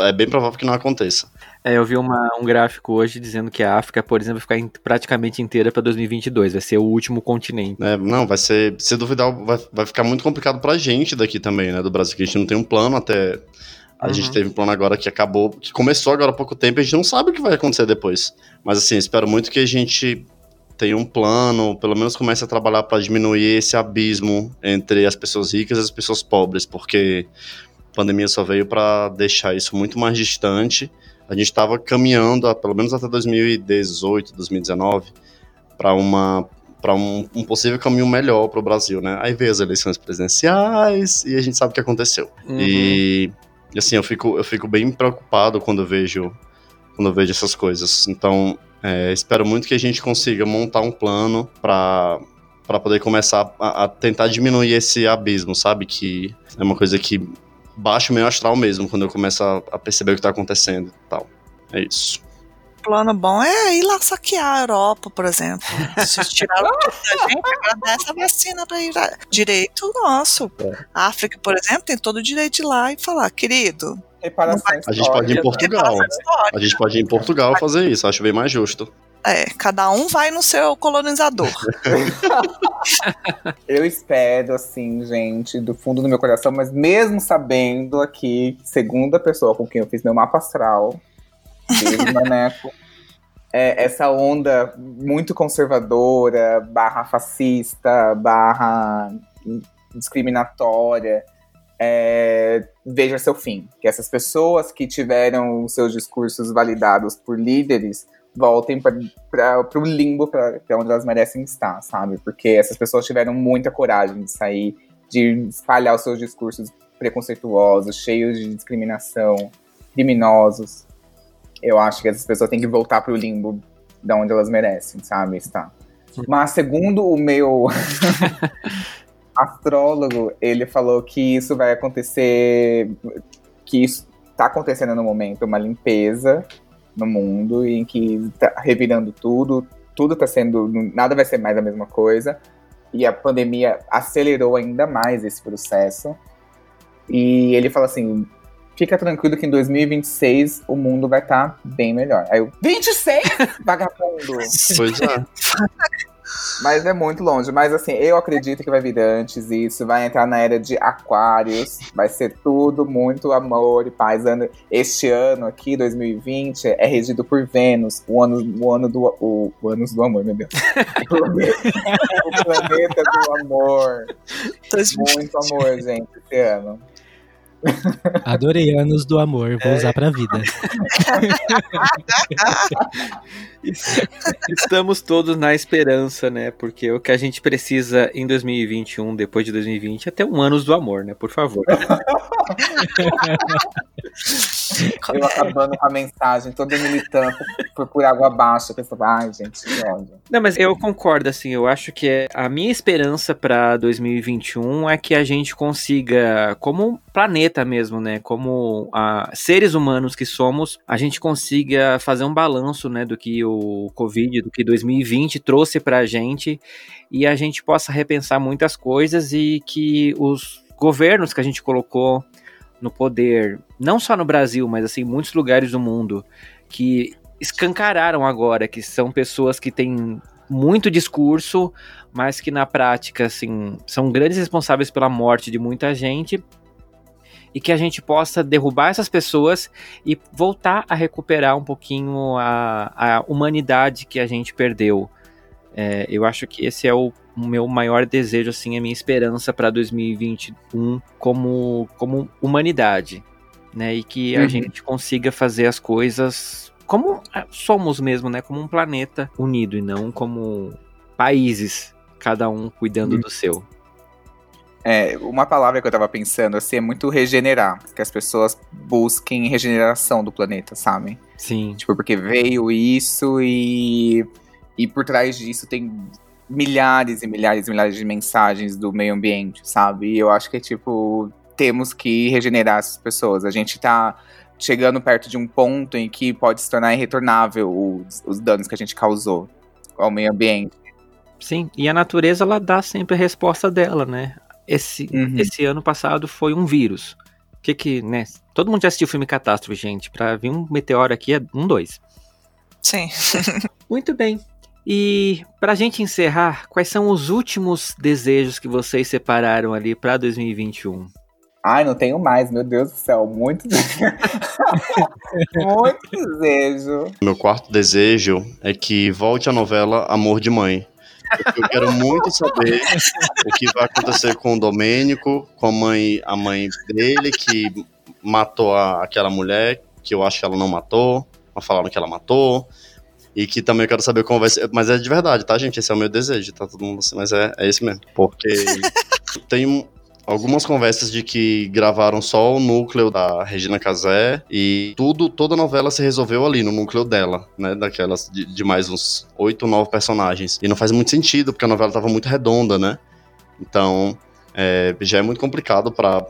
É bem provável que não aconteça. É, eu vi uma- um gráfico hoje dizendo que a África, por exemplo, vai ficar praticamente inteira pra 2022. Vai ser o último continente. É, não, vai ser, se duvidar, vai, vai ficar muito complicado pra gente daqui também, né, do Brasil, que a gente não tem um plano até. A Uhum. gente teve um plano agora que acabou, que começou agora há pouco tempo e a gente não sabe o que vai acontecer depois. Mas assim, espero muito que a gente tenha um plano, pelo menos comece a trabalhar pra diminuir esse abismo entre as pessoas ricas e as pessoas pobres, porque a pandemia só veio pra deixar isso muito mais distante. A a gente estava caminhando, pelo menos até 2018, 2019, para uma para um, um, possível caminho melhor para o Brasil, né? Aí veio as eleições presidenciais e a gente sabe o que aconteceu. Uhum. E, e, assim, eu fico, eu fico bem preocupado quando vejo, quando vejo essas coisas. Então, é, espero muito que a gente consiga montar um plano para para poder começar a, a, tentar diminuir esse abismo, sabe? Que é uma coisa que baixa o meu astral mesmo quando eu começo a, a perceber o que está acontecendo e tal. É isso plano bom é ir lá saquear a Europa, por exemplo. Se tiraram da gente, agradece a vacina para ir lá. Direito nosso. É. A África, por exemplo, tem todo o direito de ir lá e falar, querido. A gente pode ir em Portugal. A gente pode ir em Portugal fazer isso, acho bem mais justo. É, cada um vai no seu colonizador. [LAUGHS] eu espero, assim, gente, do fundo do meu coração, mas mesmo sabendo aqui, segunda pessoa com quem eu fiz meu mapa astral, Maneco. É, essa onda muito conservadora, barra fascista, barra discriminatória, é, veja seu fim. Que essas pessoas que tiveram seus discursos validados por líderes voltem para o limbo, para onde elas merecem estar, sabe? Porque essas pessoas tiveram muita coragem de sair, de espalhar os seus discursos preconceituosos, cheios de discriminação, criminosos eu acho que essas pessoas têm que voltar pro limbo da onde elas merecem, sabe? Está. Mas segundo o meu [LAUGHS] astrólogo, ele falou que isso vai acontecer, que isso está acontecendo no momento, uma limpeza no mundo em que está revirando tudo, tudo está sendo, nada vai ser mais a mesma coisa. E a pandemia acelerou ainda mais esse processo. E ele fala assim: fica tranquilo que em 2026 o mundo vai estar tá bem melhor. Aí eu, 26? [LAUGHS] Vagabundo! Pois é. [LAUGHS] Mas é muito longe. Mas assim, eu acredito que vai vir antes isso. Vai entrar na era de aquários. Vai ser tudo muito amor e paz. Este ano aqui, 2020, é regido por Vênus. O ano, o ano do. O, o ano do amor, meu Deus. o planeta [LAUGHS] do amor. Muito amor, gente, esse ano. Adorei anos do amor, vou é. usar pra vida. [LAUGHS] Estamos todos na esperança, né? Porque o que a gente precisa em 2021, depois de 2020, é ter um anos do amor, né? Por favor. [LAUGHS] Eu acabando com a mensagem, toda militante por, por água abaixo. Pensando, ai, gente, que ódio. Não, mas eu concordo, assim. Eu acho que é, a minha esperança para 2021 é que a gente consiga, como planeta mesmo, né? Como a, seres humanos que somos, a gente consiga fazer um balanço, né? Do que o Covid, do que 2020 trouxe pra gente e a gente possa repensar muitas coisas e que os governos que a gente colocou no poder, não só no Brasil, mas assim, muitos lugares do mundo, que escancararam agora, que são pessoas que têm muito discurso, mas que na prática, assim, são grandes responsáveis pela morte de muita gente, e que a gente possa derrubar essas pessoas e voltar a recuperar um pouquinho a, a humanidade que a gente perdeu. É, eu acho que esse é o o meu maior desejo, assim, a minha esperança para 2021 como, como humanidade, né? E que a uhum. gente consiga fazer as coisas como é, somos mesmo, né? Como um planeta unido e não como países, cada um cuidando uhum. do seu. É, uma palavra que eu tava pensando assim é muito regenerar, que as pessoas busquem regeneração do planeta, sabe? Sim. Tipo, porque veio isso e e por trás disso tem milhares e milhares e milhares de mensagens do meio ambiente, sabe? E eu acho que, tipo, temos que regenerar essas pessoas. A gente tá chegando perto de um ponto em que pode se tornar irretornável os, os danos que a gente causou ao meio ambiente. Sim, e a natureza, ela dá sempre a resposta dela, né? Esse, uhum. esse ano passado foi um vírus. O que que, né? Todo mundo já assistiu o filme Catástrofe, gente. Pra vir um meteoro aqui é um, dois. Sim. Muito bem. E para a gente encerrar, quais são os últimos desejos que vocês separaram ali para 2021? Ai, não tenho mais, meu Deus do céu, muito [LAUGHS] muito desejo. Meu quarto desejo é que volte a novela Amor de Mãe. Eu quero muito saber o que vai acontecer com o Domênico, com a mãe, a mãe dele que matou a, aquela mulher que eu acho que ela não matou, mas falaram que ela matou. E que também eu quero saber como vai ser. Mas é de verdade, tá, gente? Esse é o meu desejo, tá todo mundo assim, mas é, é esse mesmo. Porque [LAUGHS] tem algumas conversas de que gravaram só o núcleo da Regina Casé e tudo, toda a novela se resolveu ali no núcleo dela, né? Daquelas de, de mais uns oito, nove personagens. E não faz muito sentido, porque a novela tava muito redonda, né? Então, é, já é muito complicado para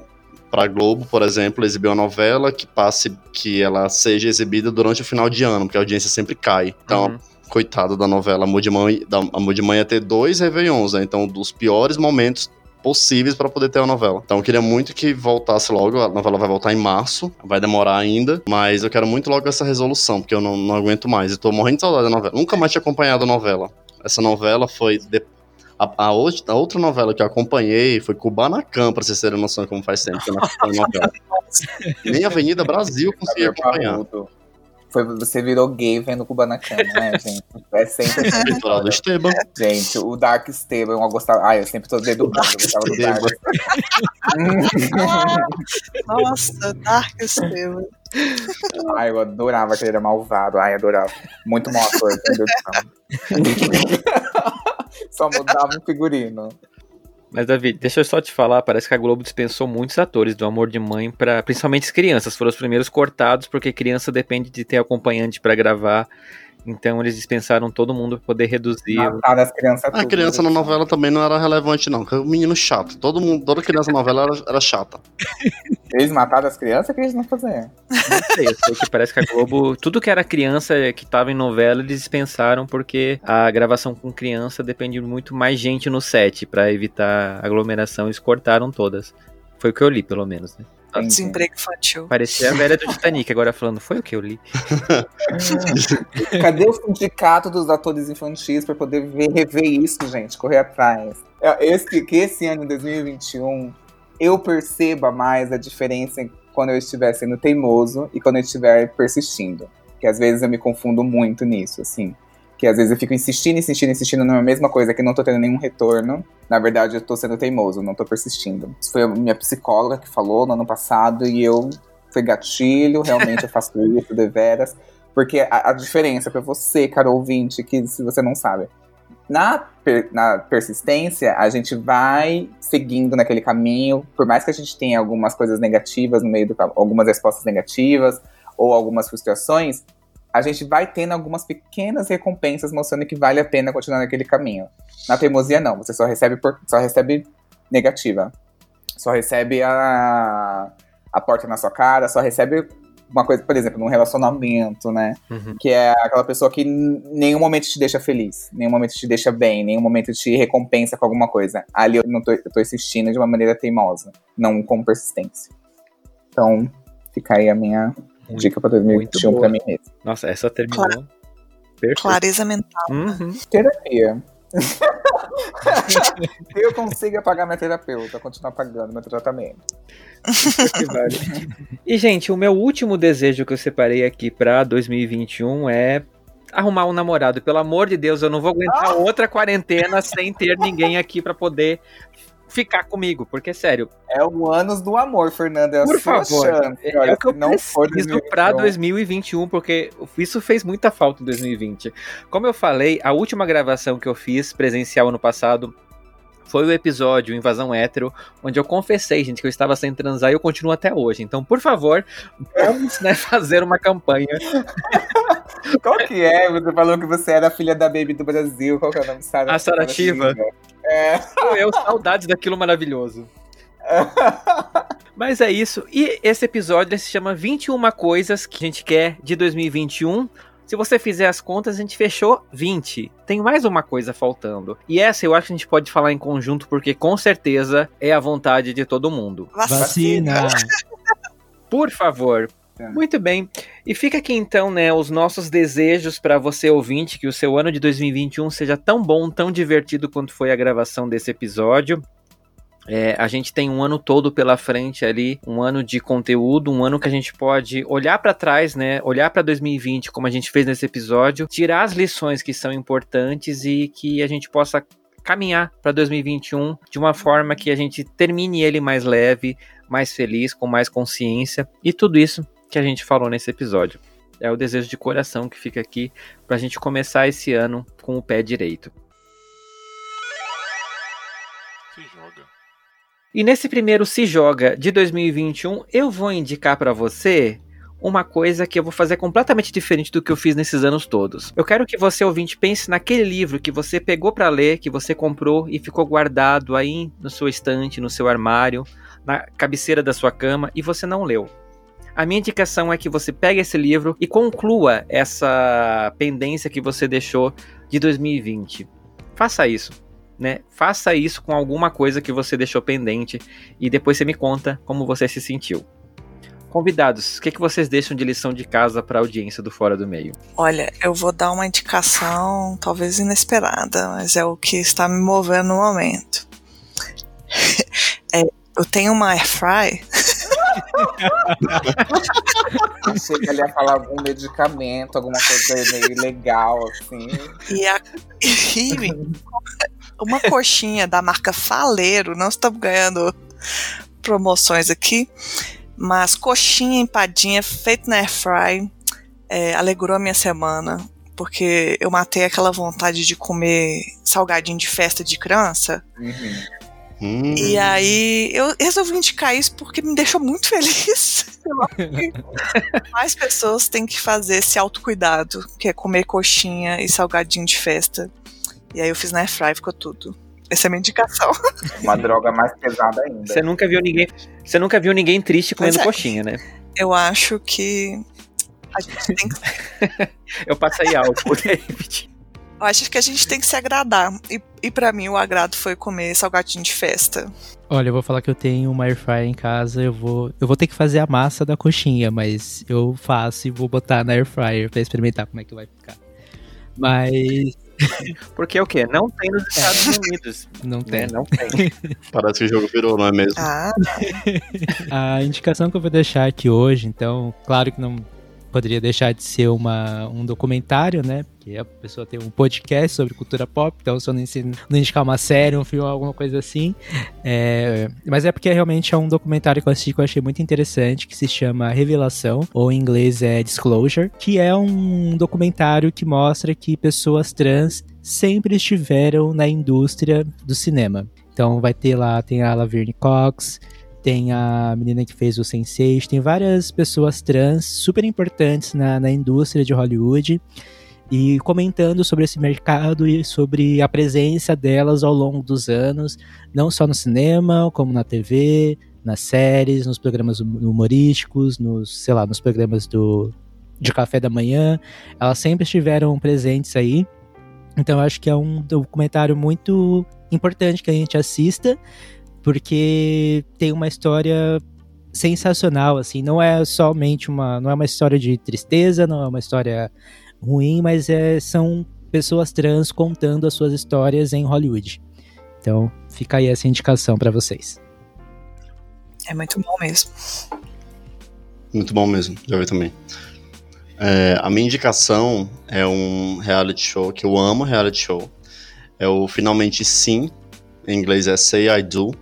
para Globo, por exemplo, exibir uma novela que passe que ela seja exibida durante o final de ano, porque a audiência sempre cai. Então, uhum. coitado da novela Amor de Mãe, da, Amor de Mãe ia ter dois Réveillons, né? Então, dos piores momentos possíveis para poder ter a novela. Então eu queria muito que voltasse logo. A novela vai voltar em março, vai demorar ainda, mas eu quero muito logo essa resolução, porque eu não, não aguento mais. Eu tô morrendo de saudade da novela. Nunca mais tinha acompanhado a novela. Essa novela foi de, a, a, a, outra novela que eu acompanhei foi Kubanacan, pra vocês terem noção de como faz tempo que eu não acompanho [LAUGHS] novela. Nem Avenida Brasil consegui acompanhar. Foi, você virou gay vendo Kubanacan, né, [LAUGHS] gente? É sempre. [LAUGHS] Do Esteban. Gente, o Dark Esteban, eu gostava. Ai, eu sempre tô dedubando, eu gostava do Dark. Nossa, Dark Esteban. Ai, eu adorava que ele era malvado. Ai, adorava. Muito bom ator, Só mudava um figurino. Mas, Davi, deixa eu só te falar, parece que a Globo dispensou muitos atores do Amor de Mãe para principalmente as crianças, foram os primeiros cortados, porque criança depende de ter acompanhante para gravar. Então eles dispensaram todo mundo para poder reduzir. Mataram as crianças A criança na novela também não era relevante, não. O menino chato. Todo mundo, toda criança na novela era, era chata. [LAUGHS] Eles mataram as crianças, o que eles não faziam? Não sei, eu sei que parece que a Globo, tudo que era criança que tava em novela, eles dispensaram porque a gravação com criança depende muito mais gente no set para evitar aglomeração, eles cortaram todas. Foi o que eu li, pelo menos, né? Desemprego infantil. Parecia a velha do Titanic agora falando, foi o que eu li. [LAUGHS] Cadê o sindicato dos atores infantis para poder ver, rever isso, gente? Correr atrás. É, esse, que esse ano, 2021, eu perceba mais a diferença quando eu estiver sendo teimoso e quando eu estiver persistindo. Que às vezes eu me confundo muito nisso, assim que às vezes eu fico insistindo, insistindo, insistindo na mesma coisa que não tô tendo nenhum retorno. Na verdade, eu tô sendo teimoso, não tô persistindo. Isso foi a minha psicóloga que falou no ano passado e eu foi gatilho, realmente eu [LAUGHS] faço isso deveras. Porque a, a diferença para você, cara ouvinte, que se você não sabe, na, per, na persistência, a gente vai seguindo naquele caminho, por mais que a gente tenha algumas coisas negativas no meio do algumas respostas negativas ou algumas frustrações, a gente vai tendo algumas pequenas recompensas mostrando que vale a pena continuar naquele caminho. Na teimosia, não. Você só recebe, por, só recebe negativa. Só recebe a, a porta na sua cara, só recebe uma coisa, por exemplo, num relacionamento, né? Uhum. Que é aquela pessoa que em nenhum momento te deixa feliz, nenhum momento te deixa bem, nenhum momento te recompensa com alguma coisa. Ali eu não tô, eu tô insistindo de uma maneira teimosa, não com persistência. Então, fica aí a minha muito, Dica pra 2021 pra mim mesmo. Nossa, essa terminou. Cla Clareza mental. Uhum. Terapia. [LAUGHS] eu consigo pagar minha terapeuta, continuar pagando meu tratamento. e, gente, o meu último desejo que eu separei aqui pra 2021 é arrumar um namorado. Pelo amor de Deus, eu não vou aguentar ah! outra quarentena sem ter ninguém aqui para poder ficar comigo, porque sério. É o anos do amor, Fernanda. É por favor. Chance, é, olha, é o que eu não preciso para 2021, porque isso fez muita falta em 2020. Como eu falei, a última gravação que eu fiz presencial ano passado foi o episódio Invasão Hétero, onde eu confessei, gente, que eu estava sem transar e eu continuo até hoje. Então, por favor, vamos né, [LAUGHS] fazer uma campanha. [LAUGHS] Qual que é? Você falou que você era filha da Baby do Brasil. Qual que é o nome? Sarah, a Sarativa. É. Eu, saudades daquilo maravilhoso. Mas é isso. E esse episódio se chama 21 Coisas que a gente quer de 2021. Se você fizer as contas, a gente fechou 20. Tem mais uma coisa faltando. E essa eu acho que a gente pode falar em conjunto, porque com certeza é a vontade de todo mundo. Vacina! Por favor. Muito bem. E fica aqui então, né, os nossos desejos para você ouvinte, que o seu ano de 2021 seja tão bom, tão divertido quanto foi a gravação desse episódio. É, a gente tem um ano todo pela frente ali, um ano de conteúdo, um ano que a gente pode olhar para trás, né? Olhar para 2020, como a gente fez nesse episódio, tirar as lições que são importantes e que a gente possa caminhar para 2021 de uma forma que a gente termine ele mais leve, mais feliz, com mais consciência e tudo isso que a gente falou nesse episódio. É o desejo de coração que fica aqui para a gente começar esse ano com o pé direito. Se joga. E nesse primeiro Se Joga de 2021, eu vou indicar para você uma coisa que eu vou fazer completamente diferente do que eu fiz nesses anos todos. Eu quero que você, ouvinte, pense naquele livro que você pegou para ler, que você comprou e ficou guardado aí no seu estante, no seu armário, na cabeceira da sua cama e você não leu. A minha indicação é que você pegue esse livro e conclua essa pendência que você deixou de 2020. Faça isso, né? Faça isso com alguma coisa que você deixou pendente e depois você me conta como você se sentiu. Convidados, o que, que vocês deixam de lição de casa para a audiência do Fora do Meio? Olha, eu vou dar uma indicação talvez inesperada, mas é o que está me movendo no momento. [LAUGHS] É, eu tenho uma airfry. Achei que ele ia falar algum medicamento, alguma coisa meio legal, assim. E, a, e uma coxinha da marca Faleiro, não estamos ganhando promoções aqui, mas coxinha empadinha feita na airfry é, alegrou a minha semana, porque eu matei aquela vontade de comer salgadinho de festa de criança. Uhum. Hum. E aí eu resolvi indicar isso porque me deixou muito feliz. [LAUGHS] Mais pessoas têm que fazer esse autocuidado, que é comer coxinha e salgadinho de festa. E aí eu fiz na airfry, ficou tudo. Essa é a minha indicação. [LAUGHS] Uma droga mais pesada ainda. Você nunca viu ninguém, você nunca viu ninguém triste comendo é. coxinha, né? Eu acho que a gente tem que [LAUGHS] Eu passei álcool, David. Eu acho que a gente tem que se agradar. E, e para mim, o agrado foi comer salgadinho de festa. Olha, eu vou falar que eu tenho uma air fryer em casa, eu vou, eu vou ter que fazer a massa da coxinha, mas eu faço e vou botar na air fryer pra experimentar como é que vai ficar. Mas [LAUGHS] Porque o quê? Não tem nos Estados Unidos. não né? tem. Não tem. [LAUGHS] Parece que o jogo virou, não é mesmo? Ah, [LAUGHS] A indicação que eu vou deixar aqui hoje, então, claro que não poderia deixar de ser uma, um documentário, né? Porque a pessoa tem um podcast sobre cultura pop, então se eu não, não indicar uma série, um filme, alguma coisa assim. É, mas é porque realmente é um documentário que eu assisti que eu achei muito interessante, que se chama Revelação, ou em inglês é Disclosure, que é um documentário que mostra que pessoas trans sempre estiveram na indústria do cinema. Então vai ter lá, tem a Laverne Cox, tem a menina que fez o Sense8, tem várias pessoas trans super importantes na, na indústria de Hollywood e comentando sobre esse mercado e sobre a presença delas ao longo dos anos, não só no cinema, como na TV, nas séries, nos programas hum- humorísticos, nos, sei lá, nos programas do de café da manhã, elas sempre estiveram presentes aí. Então eu acho que é um documentário muito importante que a gente assista, porque tem uma história sensacional, assim, não é somente uma, não é uma história de tristeza, não é uma história ruim, mas é, são pessoas trans contando as suas histórias em Hollywood. Então, fica aí essa indicação pra vocês. é muito bom mesmo. Muito bom mesmo, já vi também. É, a minha indicação é um reality show que eu amo reality show. É o Finalmente Sim, em inglês é Say I Do,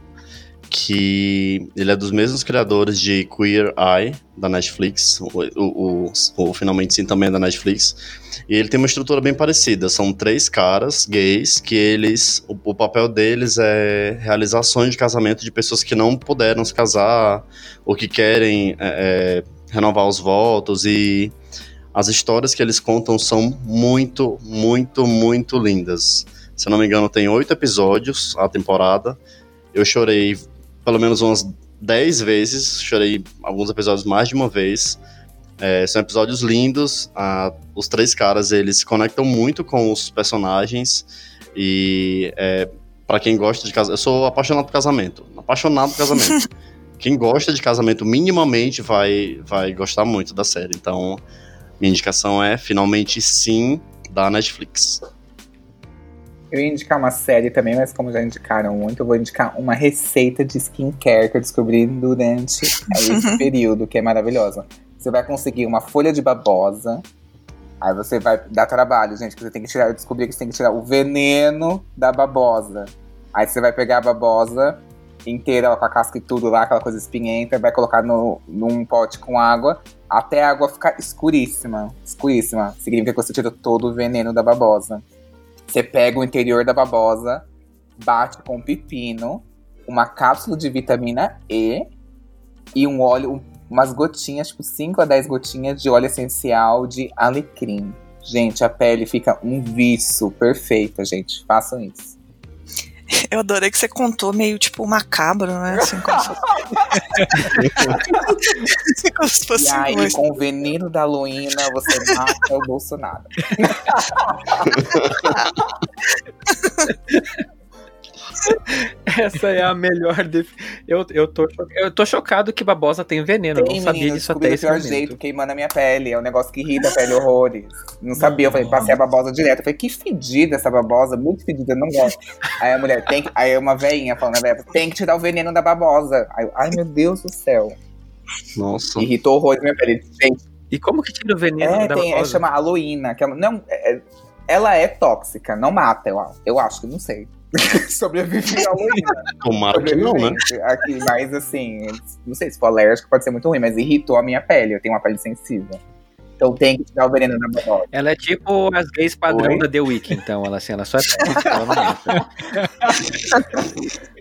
que ele é dos mesmos criadores de Queer Eye, da Netflix. O, o, o, o Finalmente Sim também é da Netflix. E ele tem uma estrutura bem parecida. São três caras gays que eles. O, o papel deles é realizar sonhos de casamento de pessoas que não puderam se casar ou que querem é, é, renovar os votos. E as histórias que eles contam são muito, muito, muito lindas. Se eu não me engano, tem oito episódios a temporada. Eu chorei pelo menos umas dez vezes, chorei alguns episódios mais de uma vez. É, são episódios lindos. ah, os três caras eles se conectam muito com os personagens e é, para quem gosta de casamento, eu sou apaixonado por casamento, apaixonado por casamento. [LAUGHS] quem gosta de casamento minimamente vai vai gostar muito da série. Então minha indicação é finalmente sim da Netflix. Eu ia indicar uma série também, mas como já indicaram muito, eu vou indicar uma receita de skincare que eu descobri durante [LAUGHS] esse período, que é maravilhosa. Você vai conseguir uma folha de babosa, aí você vai dar trabalho, gente, que você tem que tirar, eu descobri que você tem que tirar o veneno da babosa. Aí você vai pegar a babosa, inteira, ela com a casca e tudo lá, aquela coisa espinhenta, vai colocar no, num pote com água até a água ficar escuríssima. Escuríssima. Significa que você tirou todo o veneno da babosa. Você pega o interior da babosa, bate com pepino, uma cápsula de vitamina E e um óleo, umas gotinhas, tipo 5 a 10 gotinhas de óleo essencial de alecrim. Gente, a pele fica um viço perfeita, gente. Façam isso. [LAUGHS] Eu adorei que você contou meio tipo macabro, né? Assim, como, se... [LAUGHS] como se fosse E aí, um- com o veneno da Luína, você mata o Bolsonaro. [LAUGHS] [LAUGHS] Essa é a melhor. Def... Eu, eu, tô, cho- eu tô chocado que babosa tem veneno. eu Tem, não sabia menino, disso até do esse pior momento. jeito, queimando a minha pele. É um negócio que irrita a pele horrores. Não sabia, eu falei, passei a babosa direto. Eu falei, que fedida essa babosa, muito fedida, não gosto. Aí a mulher, tem que... Aí uma veinha falando, a velha, tem que tirar o veneno da babosa. Aí, eu, ai meu Deus do céu. Nossa. Irritou horrores minha pele. Gente, E como que tira o veneno é, da tem, é, babosa? chama aloína, que é, não, é- ela é tóxica, não mata, eu, eu acho que não sei. Sobrevive a aloína. Tomara que não, né? Aqui, mas assim, não sei se for alérgico, pode ser muito ruim, mas irritou a minha pele. Eu tenho uma pele sensível. Então tem que tirar o veneno da babosa. Ela é tipo as gays padrão Oi? da The Week, então. Ela, assim, ela só é tóxica, [LAUGHS] ela não mata.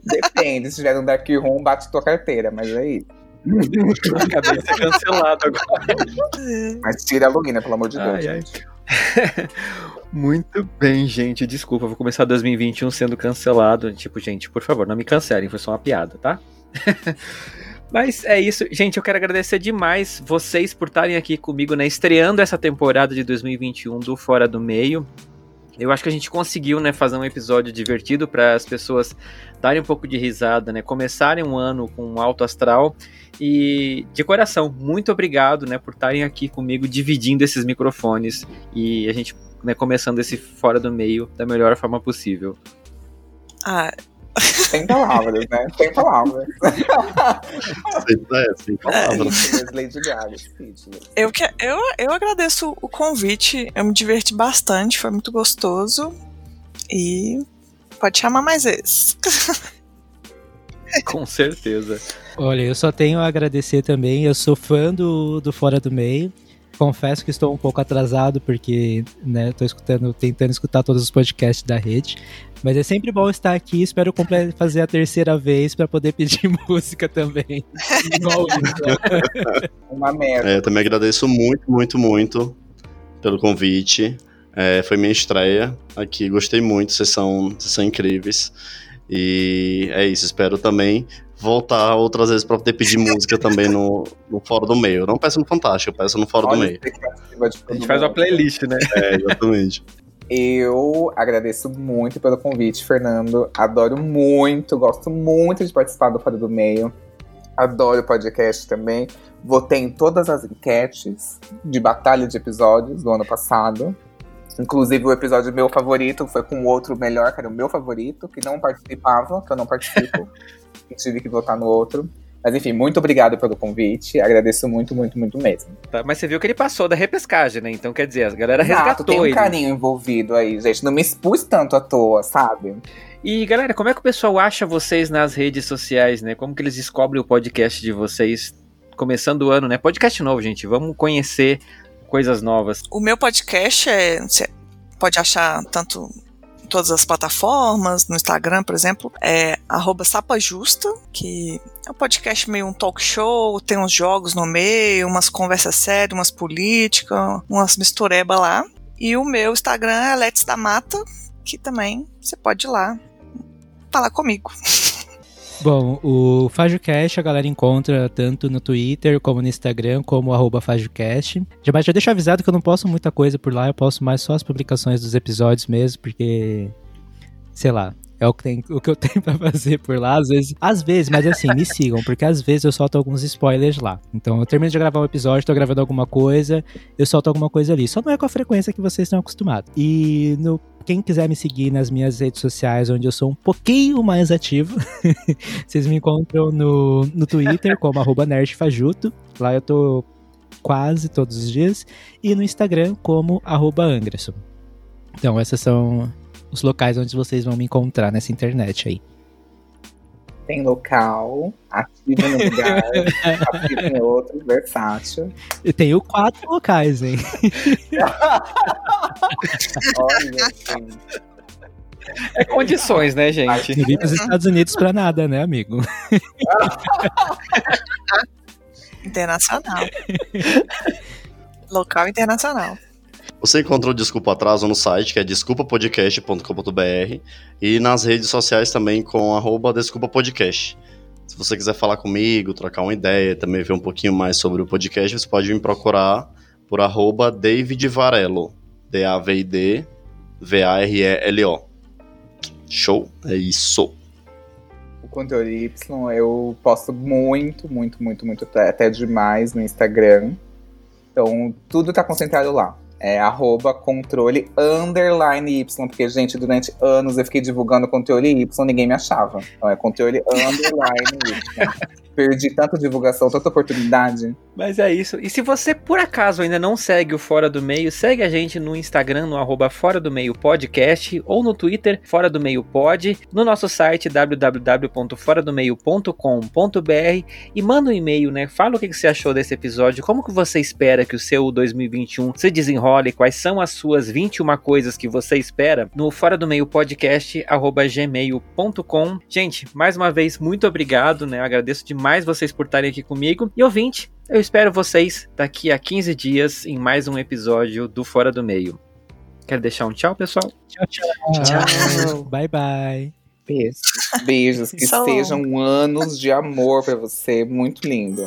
Depende, se tiver um dark room, bate tua carteira, mas é isso. Acabei de ser cancelado agora. Mas tira a Luína, pelo amor de Deus. Ai, ai. gente. Muito bem, gente. Desculpa, vou começar 2021 sendo cancelado. Tipo, gente, por favor, não me cancelem, foi só uma piada, tá? [LAUGHS] Mas é isso, gente. Eu quero agradecer demais vocês por estarem aqui comigo, né? Estreando essa temporada de 2021 do Fora do Meio. Eu acho que a gente conseguiu, né, fazer um episódio divertido para as pessoas darem um pouco de risada, né? Começarem um ano com um alto astral. E de coração, muito obrigado, né, por estarem aqui comigo dividindo esses microfones e a gente, né, começando esse fora do meio da melhor forma possível. Ah, Sem palavras, né? Sem palavras. É, sem palavras. [LAUGHS] Speechless, Lady Gaga, speechless. eu, que, eu, eu agradeço o convite. Eu me diverti bastante, foi muito gostoso. E pode chamar mais vezes. [LAUGHS] Com certeza. Olha, eu só tenho a agradecer também. Eu sou fã do, do Fora do Meio. Confesso que estou um pouco atrasado, porque né, tô escutando, tentando escutar todos os podcasts da rede. Mas é sempre bom estar aqui. Espero fazer a terceira vez para poder pedir [LAUGHS] música também. Igual. [LAUGHS] Uma merda. É, eu também agradeço muito, muito, muito pelo convite. É, foi minha estreia aqui, gostei muito, vocês são, vocês são incríveis. E é isso, espero também voltar outras vezes para poder pedir música também no, no Fora do Meio. Eu não peço no Fantástico, eu peço no Fora do Olha a Meio. A gente faz uma playlist, né? É, exatamente. Eu agradeço muito pelo convite, Fernando. Adoro muito, gosto muito de participar do Fora do Meio. Adoro o podcast também. Votei em todas as enquetes de batalha de episódios do ano passado. Inclusive o episódio meu favorito foi com o outro melhor, que era o meu favorito, que não participava, que eu não participo. [LAUGHS] tive que votar no outro. Mas enfim, muito obrigado pelo convite. Agradeço muito, muito, muito mesmo. Tá, Mas você viu que ele passou da repescagem, né? Então quer dizer, a galera Exato, resgatou tem um ele. carinho envolvido aí, gente. Não me expus tanto à toa, sabe? E galera, como é que o pessoal acha vocês nas redes sociais, né? Como que eles descobrem o podcast de vocês começando o ano, né? Podcast novo, gente. Vamos conhecer coisas novas. O meu podcast é. Você pode achar tanto todas as plataformas, no Instagram, por exemplo, é sapajusta, que é um podcast meio um talk show, tem uns jogos no meio, umas conversas sérias, umas políticas, umas mistureba lá. E o meu Instagram é Let's da Mata, que também você pode ir lá falar comigo. [LAUGHS] [LAUGHS] Bom, o FajoCast a galera encontra tanto no Twitter como no Instagram, como arroba FajoCast. Já, já deixo avisado que eu não posto muita coisa por lá, eu posto mais só as publicações dos episódios mesmo, porque, sei lá, é o que, tem, o que eu [LAUGHS] tenho pra fazer por lá, às vezes. Às vezes, mas assim, me sigam, porque às vezes eu solto alguns spoilers lá. Então eu termino de gravar um episódio, tô gravando alguma coisa, eu solto alguma coisa ali. Só não é com a frequência que vocês estão acostumados. E no quem quiser me seguir nas minhas redes sociais, onde eu sou um pouquinho mais ativo, [LAUGHS] vocês me encontram no, no Twitter como nerdfajuto. Lá eu tô quase todos os dias. E no Instagram como Anderson. Então, esses são os locais onde vocês vão me encontrar nessa internet aí. Tem local, ativo no lugar, [LAUGHS] ativo em outro, versátil. E tenho quatro locais, hein? Olha, assim. É condições, né, gente? Não vim pros Estados Unidos pra nada, né, amigo? Internacional. Local internacional. Você encontrou Desculpa Atraso no site, que é desculpapodcast.com.br e nas redes sociais também com arroba desculpapodcast. Se você quiser falar comigo, trocar uma ideia, também ver um pouquinho mais sobre o podcast, você pode me procurar por arroba David Varelo, D-A-V-I-D V-A-R-E-L-O. Show? É isso. O conteúdo Y eu posto muito, muito, muito, muito, até demais no Instagram. Então, tudo tá concentrado lá. É arroba controle underline Y, porque, gente, durante anos eu fiquei divulgando controle Y, ninguém me achava. Então é controle underline Y. [LAUGHS] Perdi tanta divulgação, tanta oportunidade. Mas é isso. E se você por acaso ainda não segue o Fora do Meio, segue a gente no Instagram, no arroba Fora do Meio Podcast, ou no Twitter, Fora do Meio Pod, no nosso site www.foradomeio.com.br e manda um e-mail, né? Fala o que você achou desse episódio, como que você espera que o seu 2021 se desenrole, quais são as suas 21 coisas que você espera no Fora do Meio Podcast, arroba gmail.com. Gente, mais uma vez, muito obrigado, né? Agradeço demais vocês por estarem aqui comigo. E ouvinte, eu espero vocês daqui a 15 dias em mais um episódio do Fora do Meio. Quero deixar um tchau, pessoal? Tchau, tchau. [LAUGHS] Bye, bye. Beijos. Beijos. Que [LAUGHS] sejam anos de amor pra você. Muito lindo.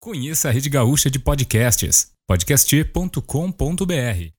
Conheça a Rede Gaúcha de Podcasts, podcast.com.br.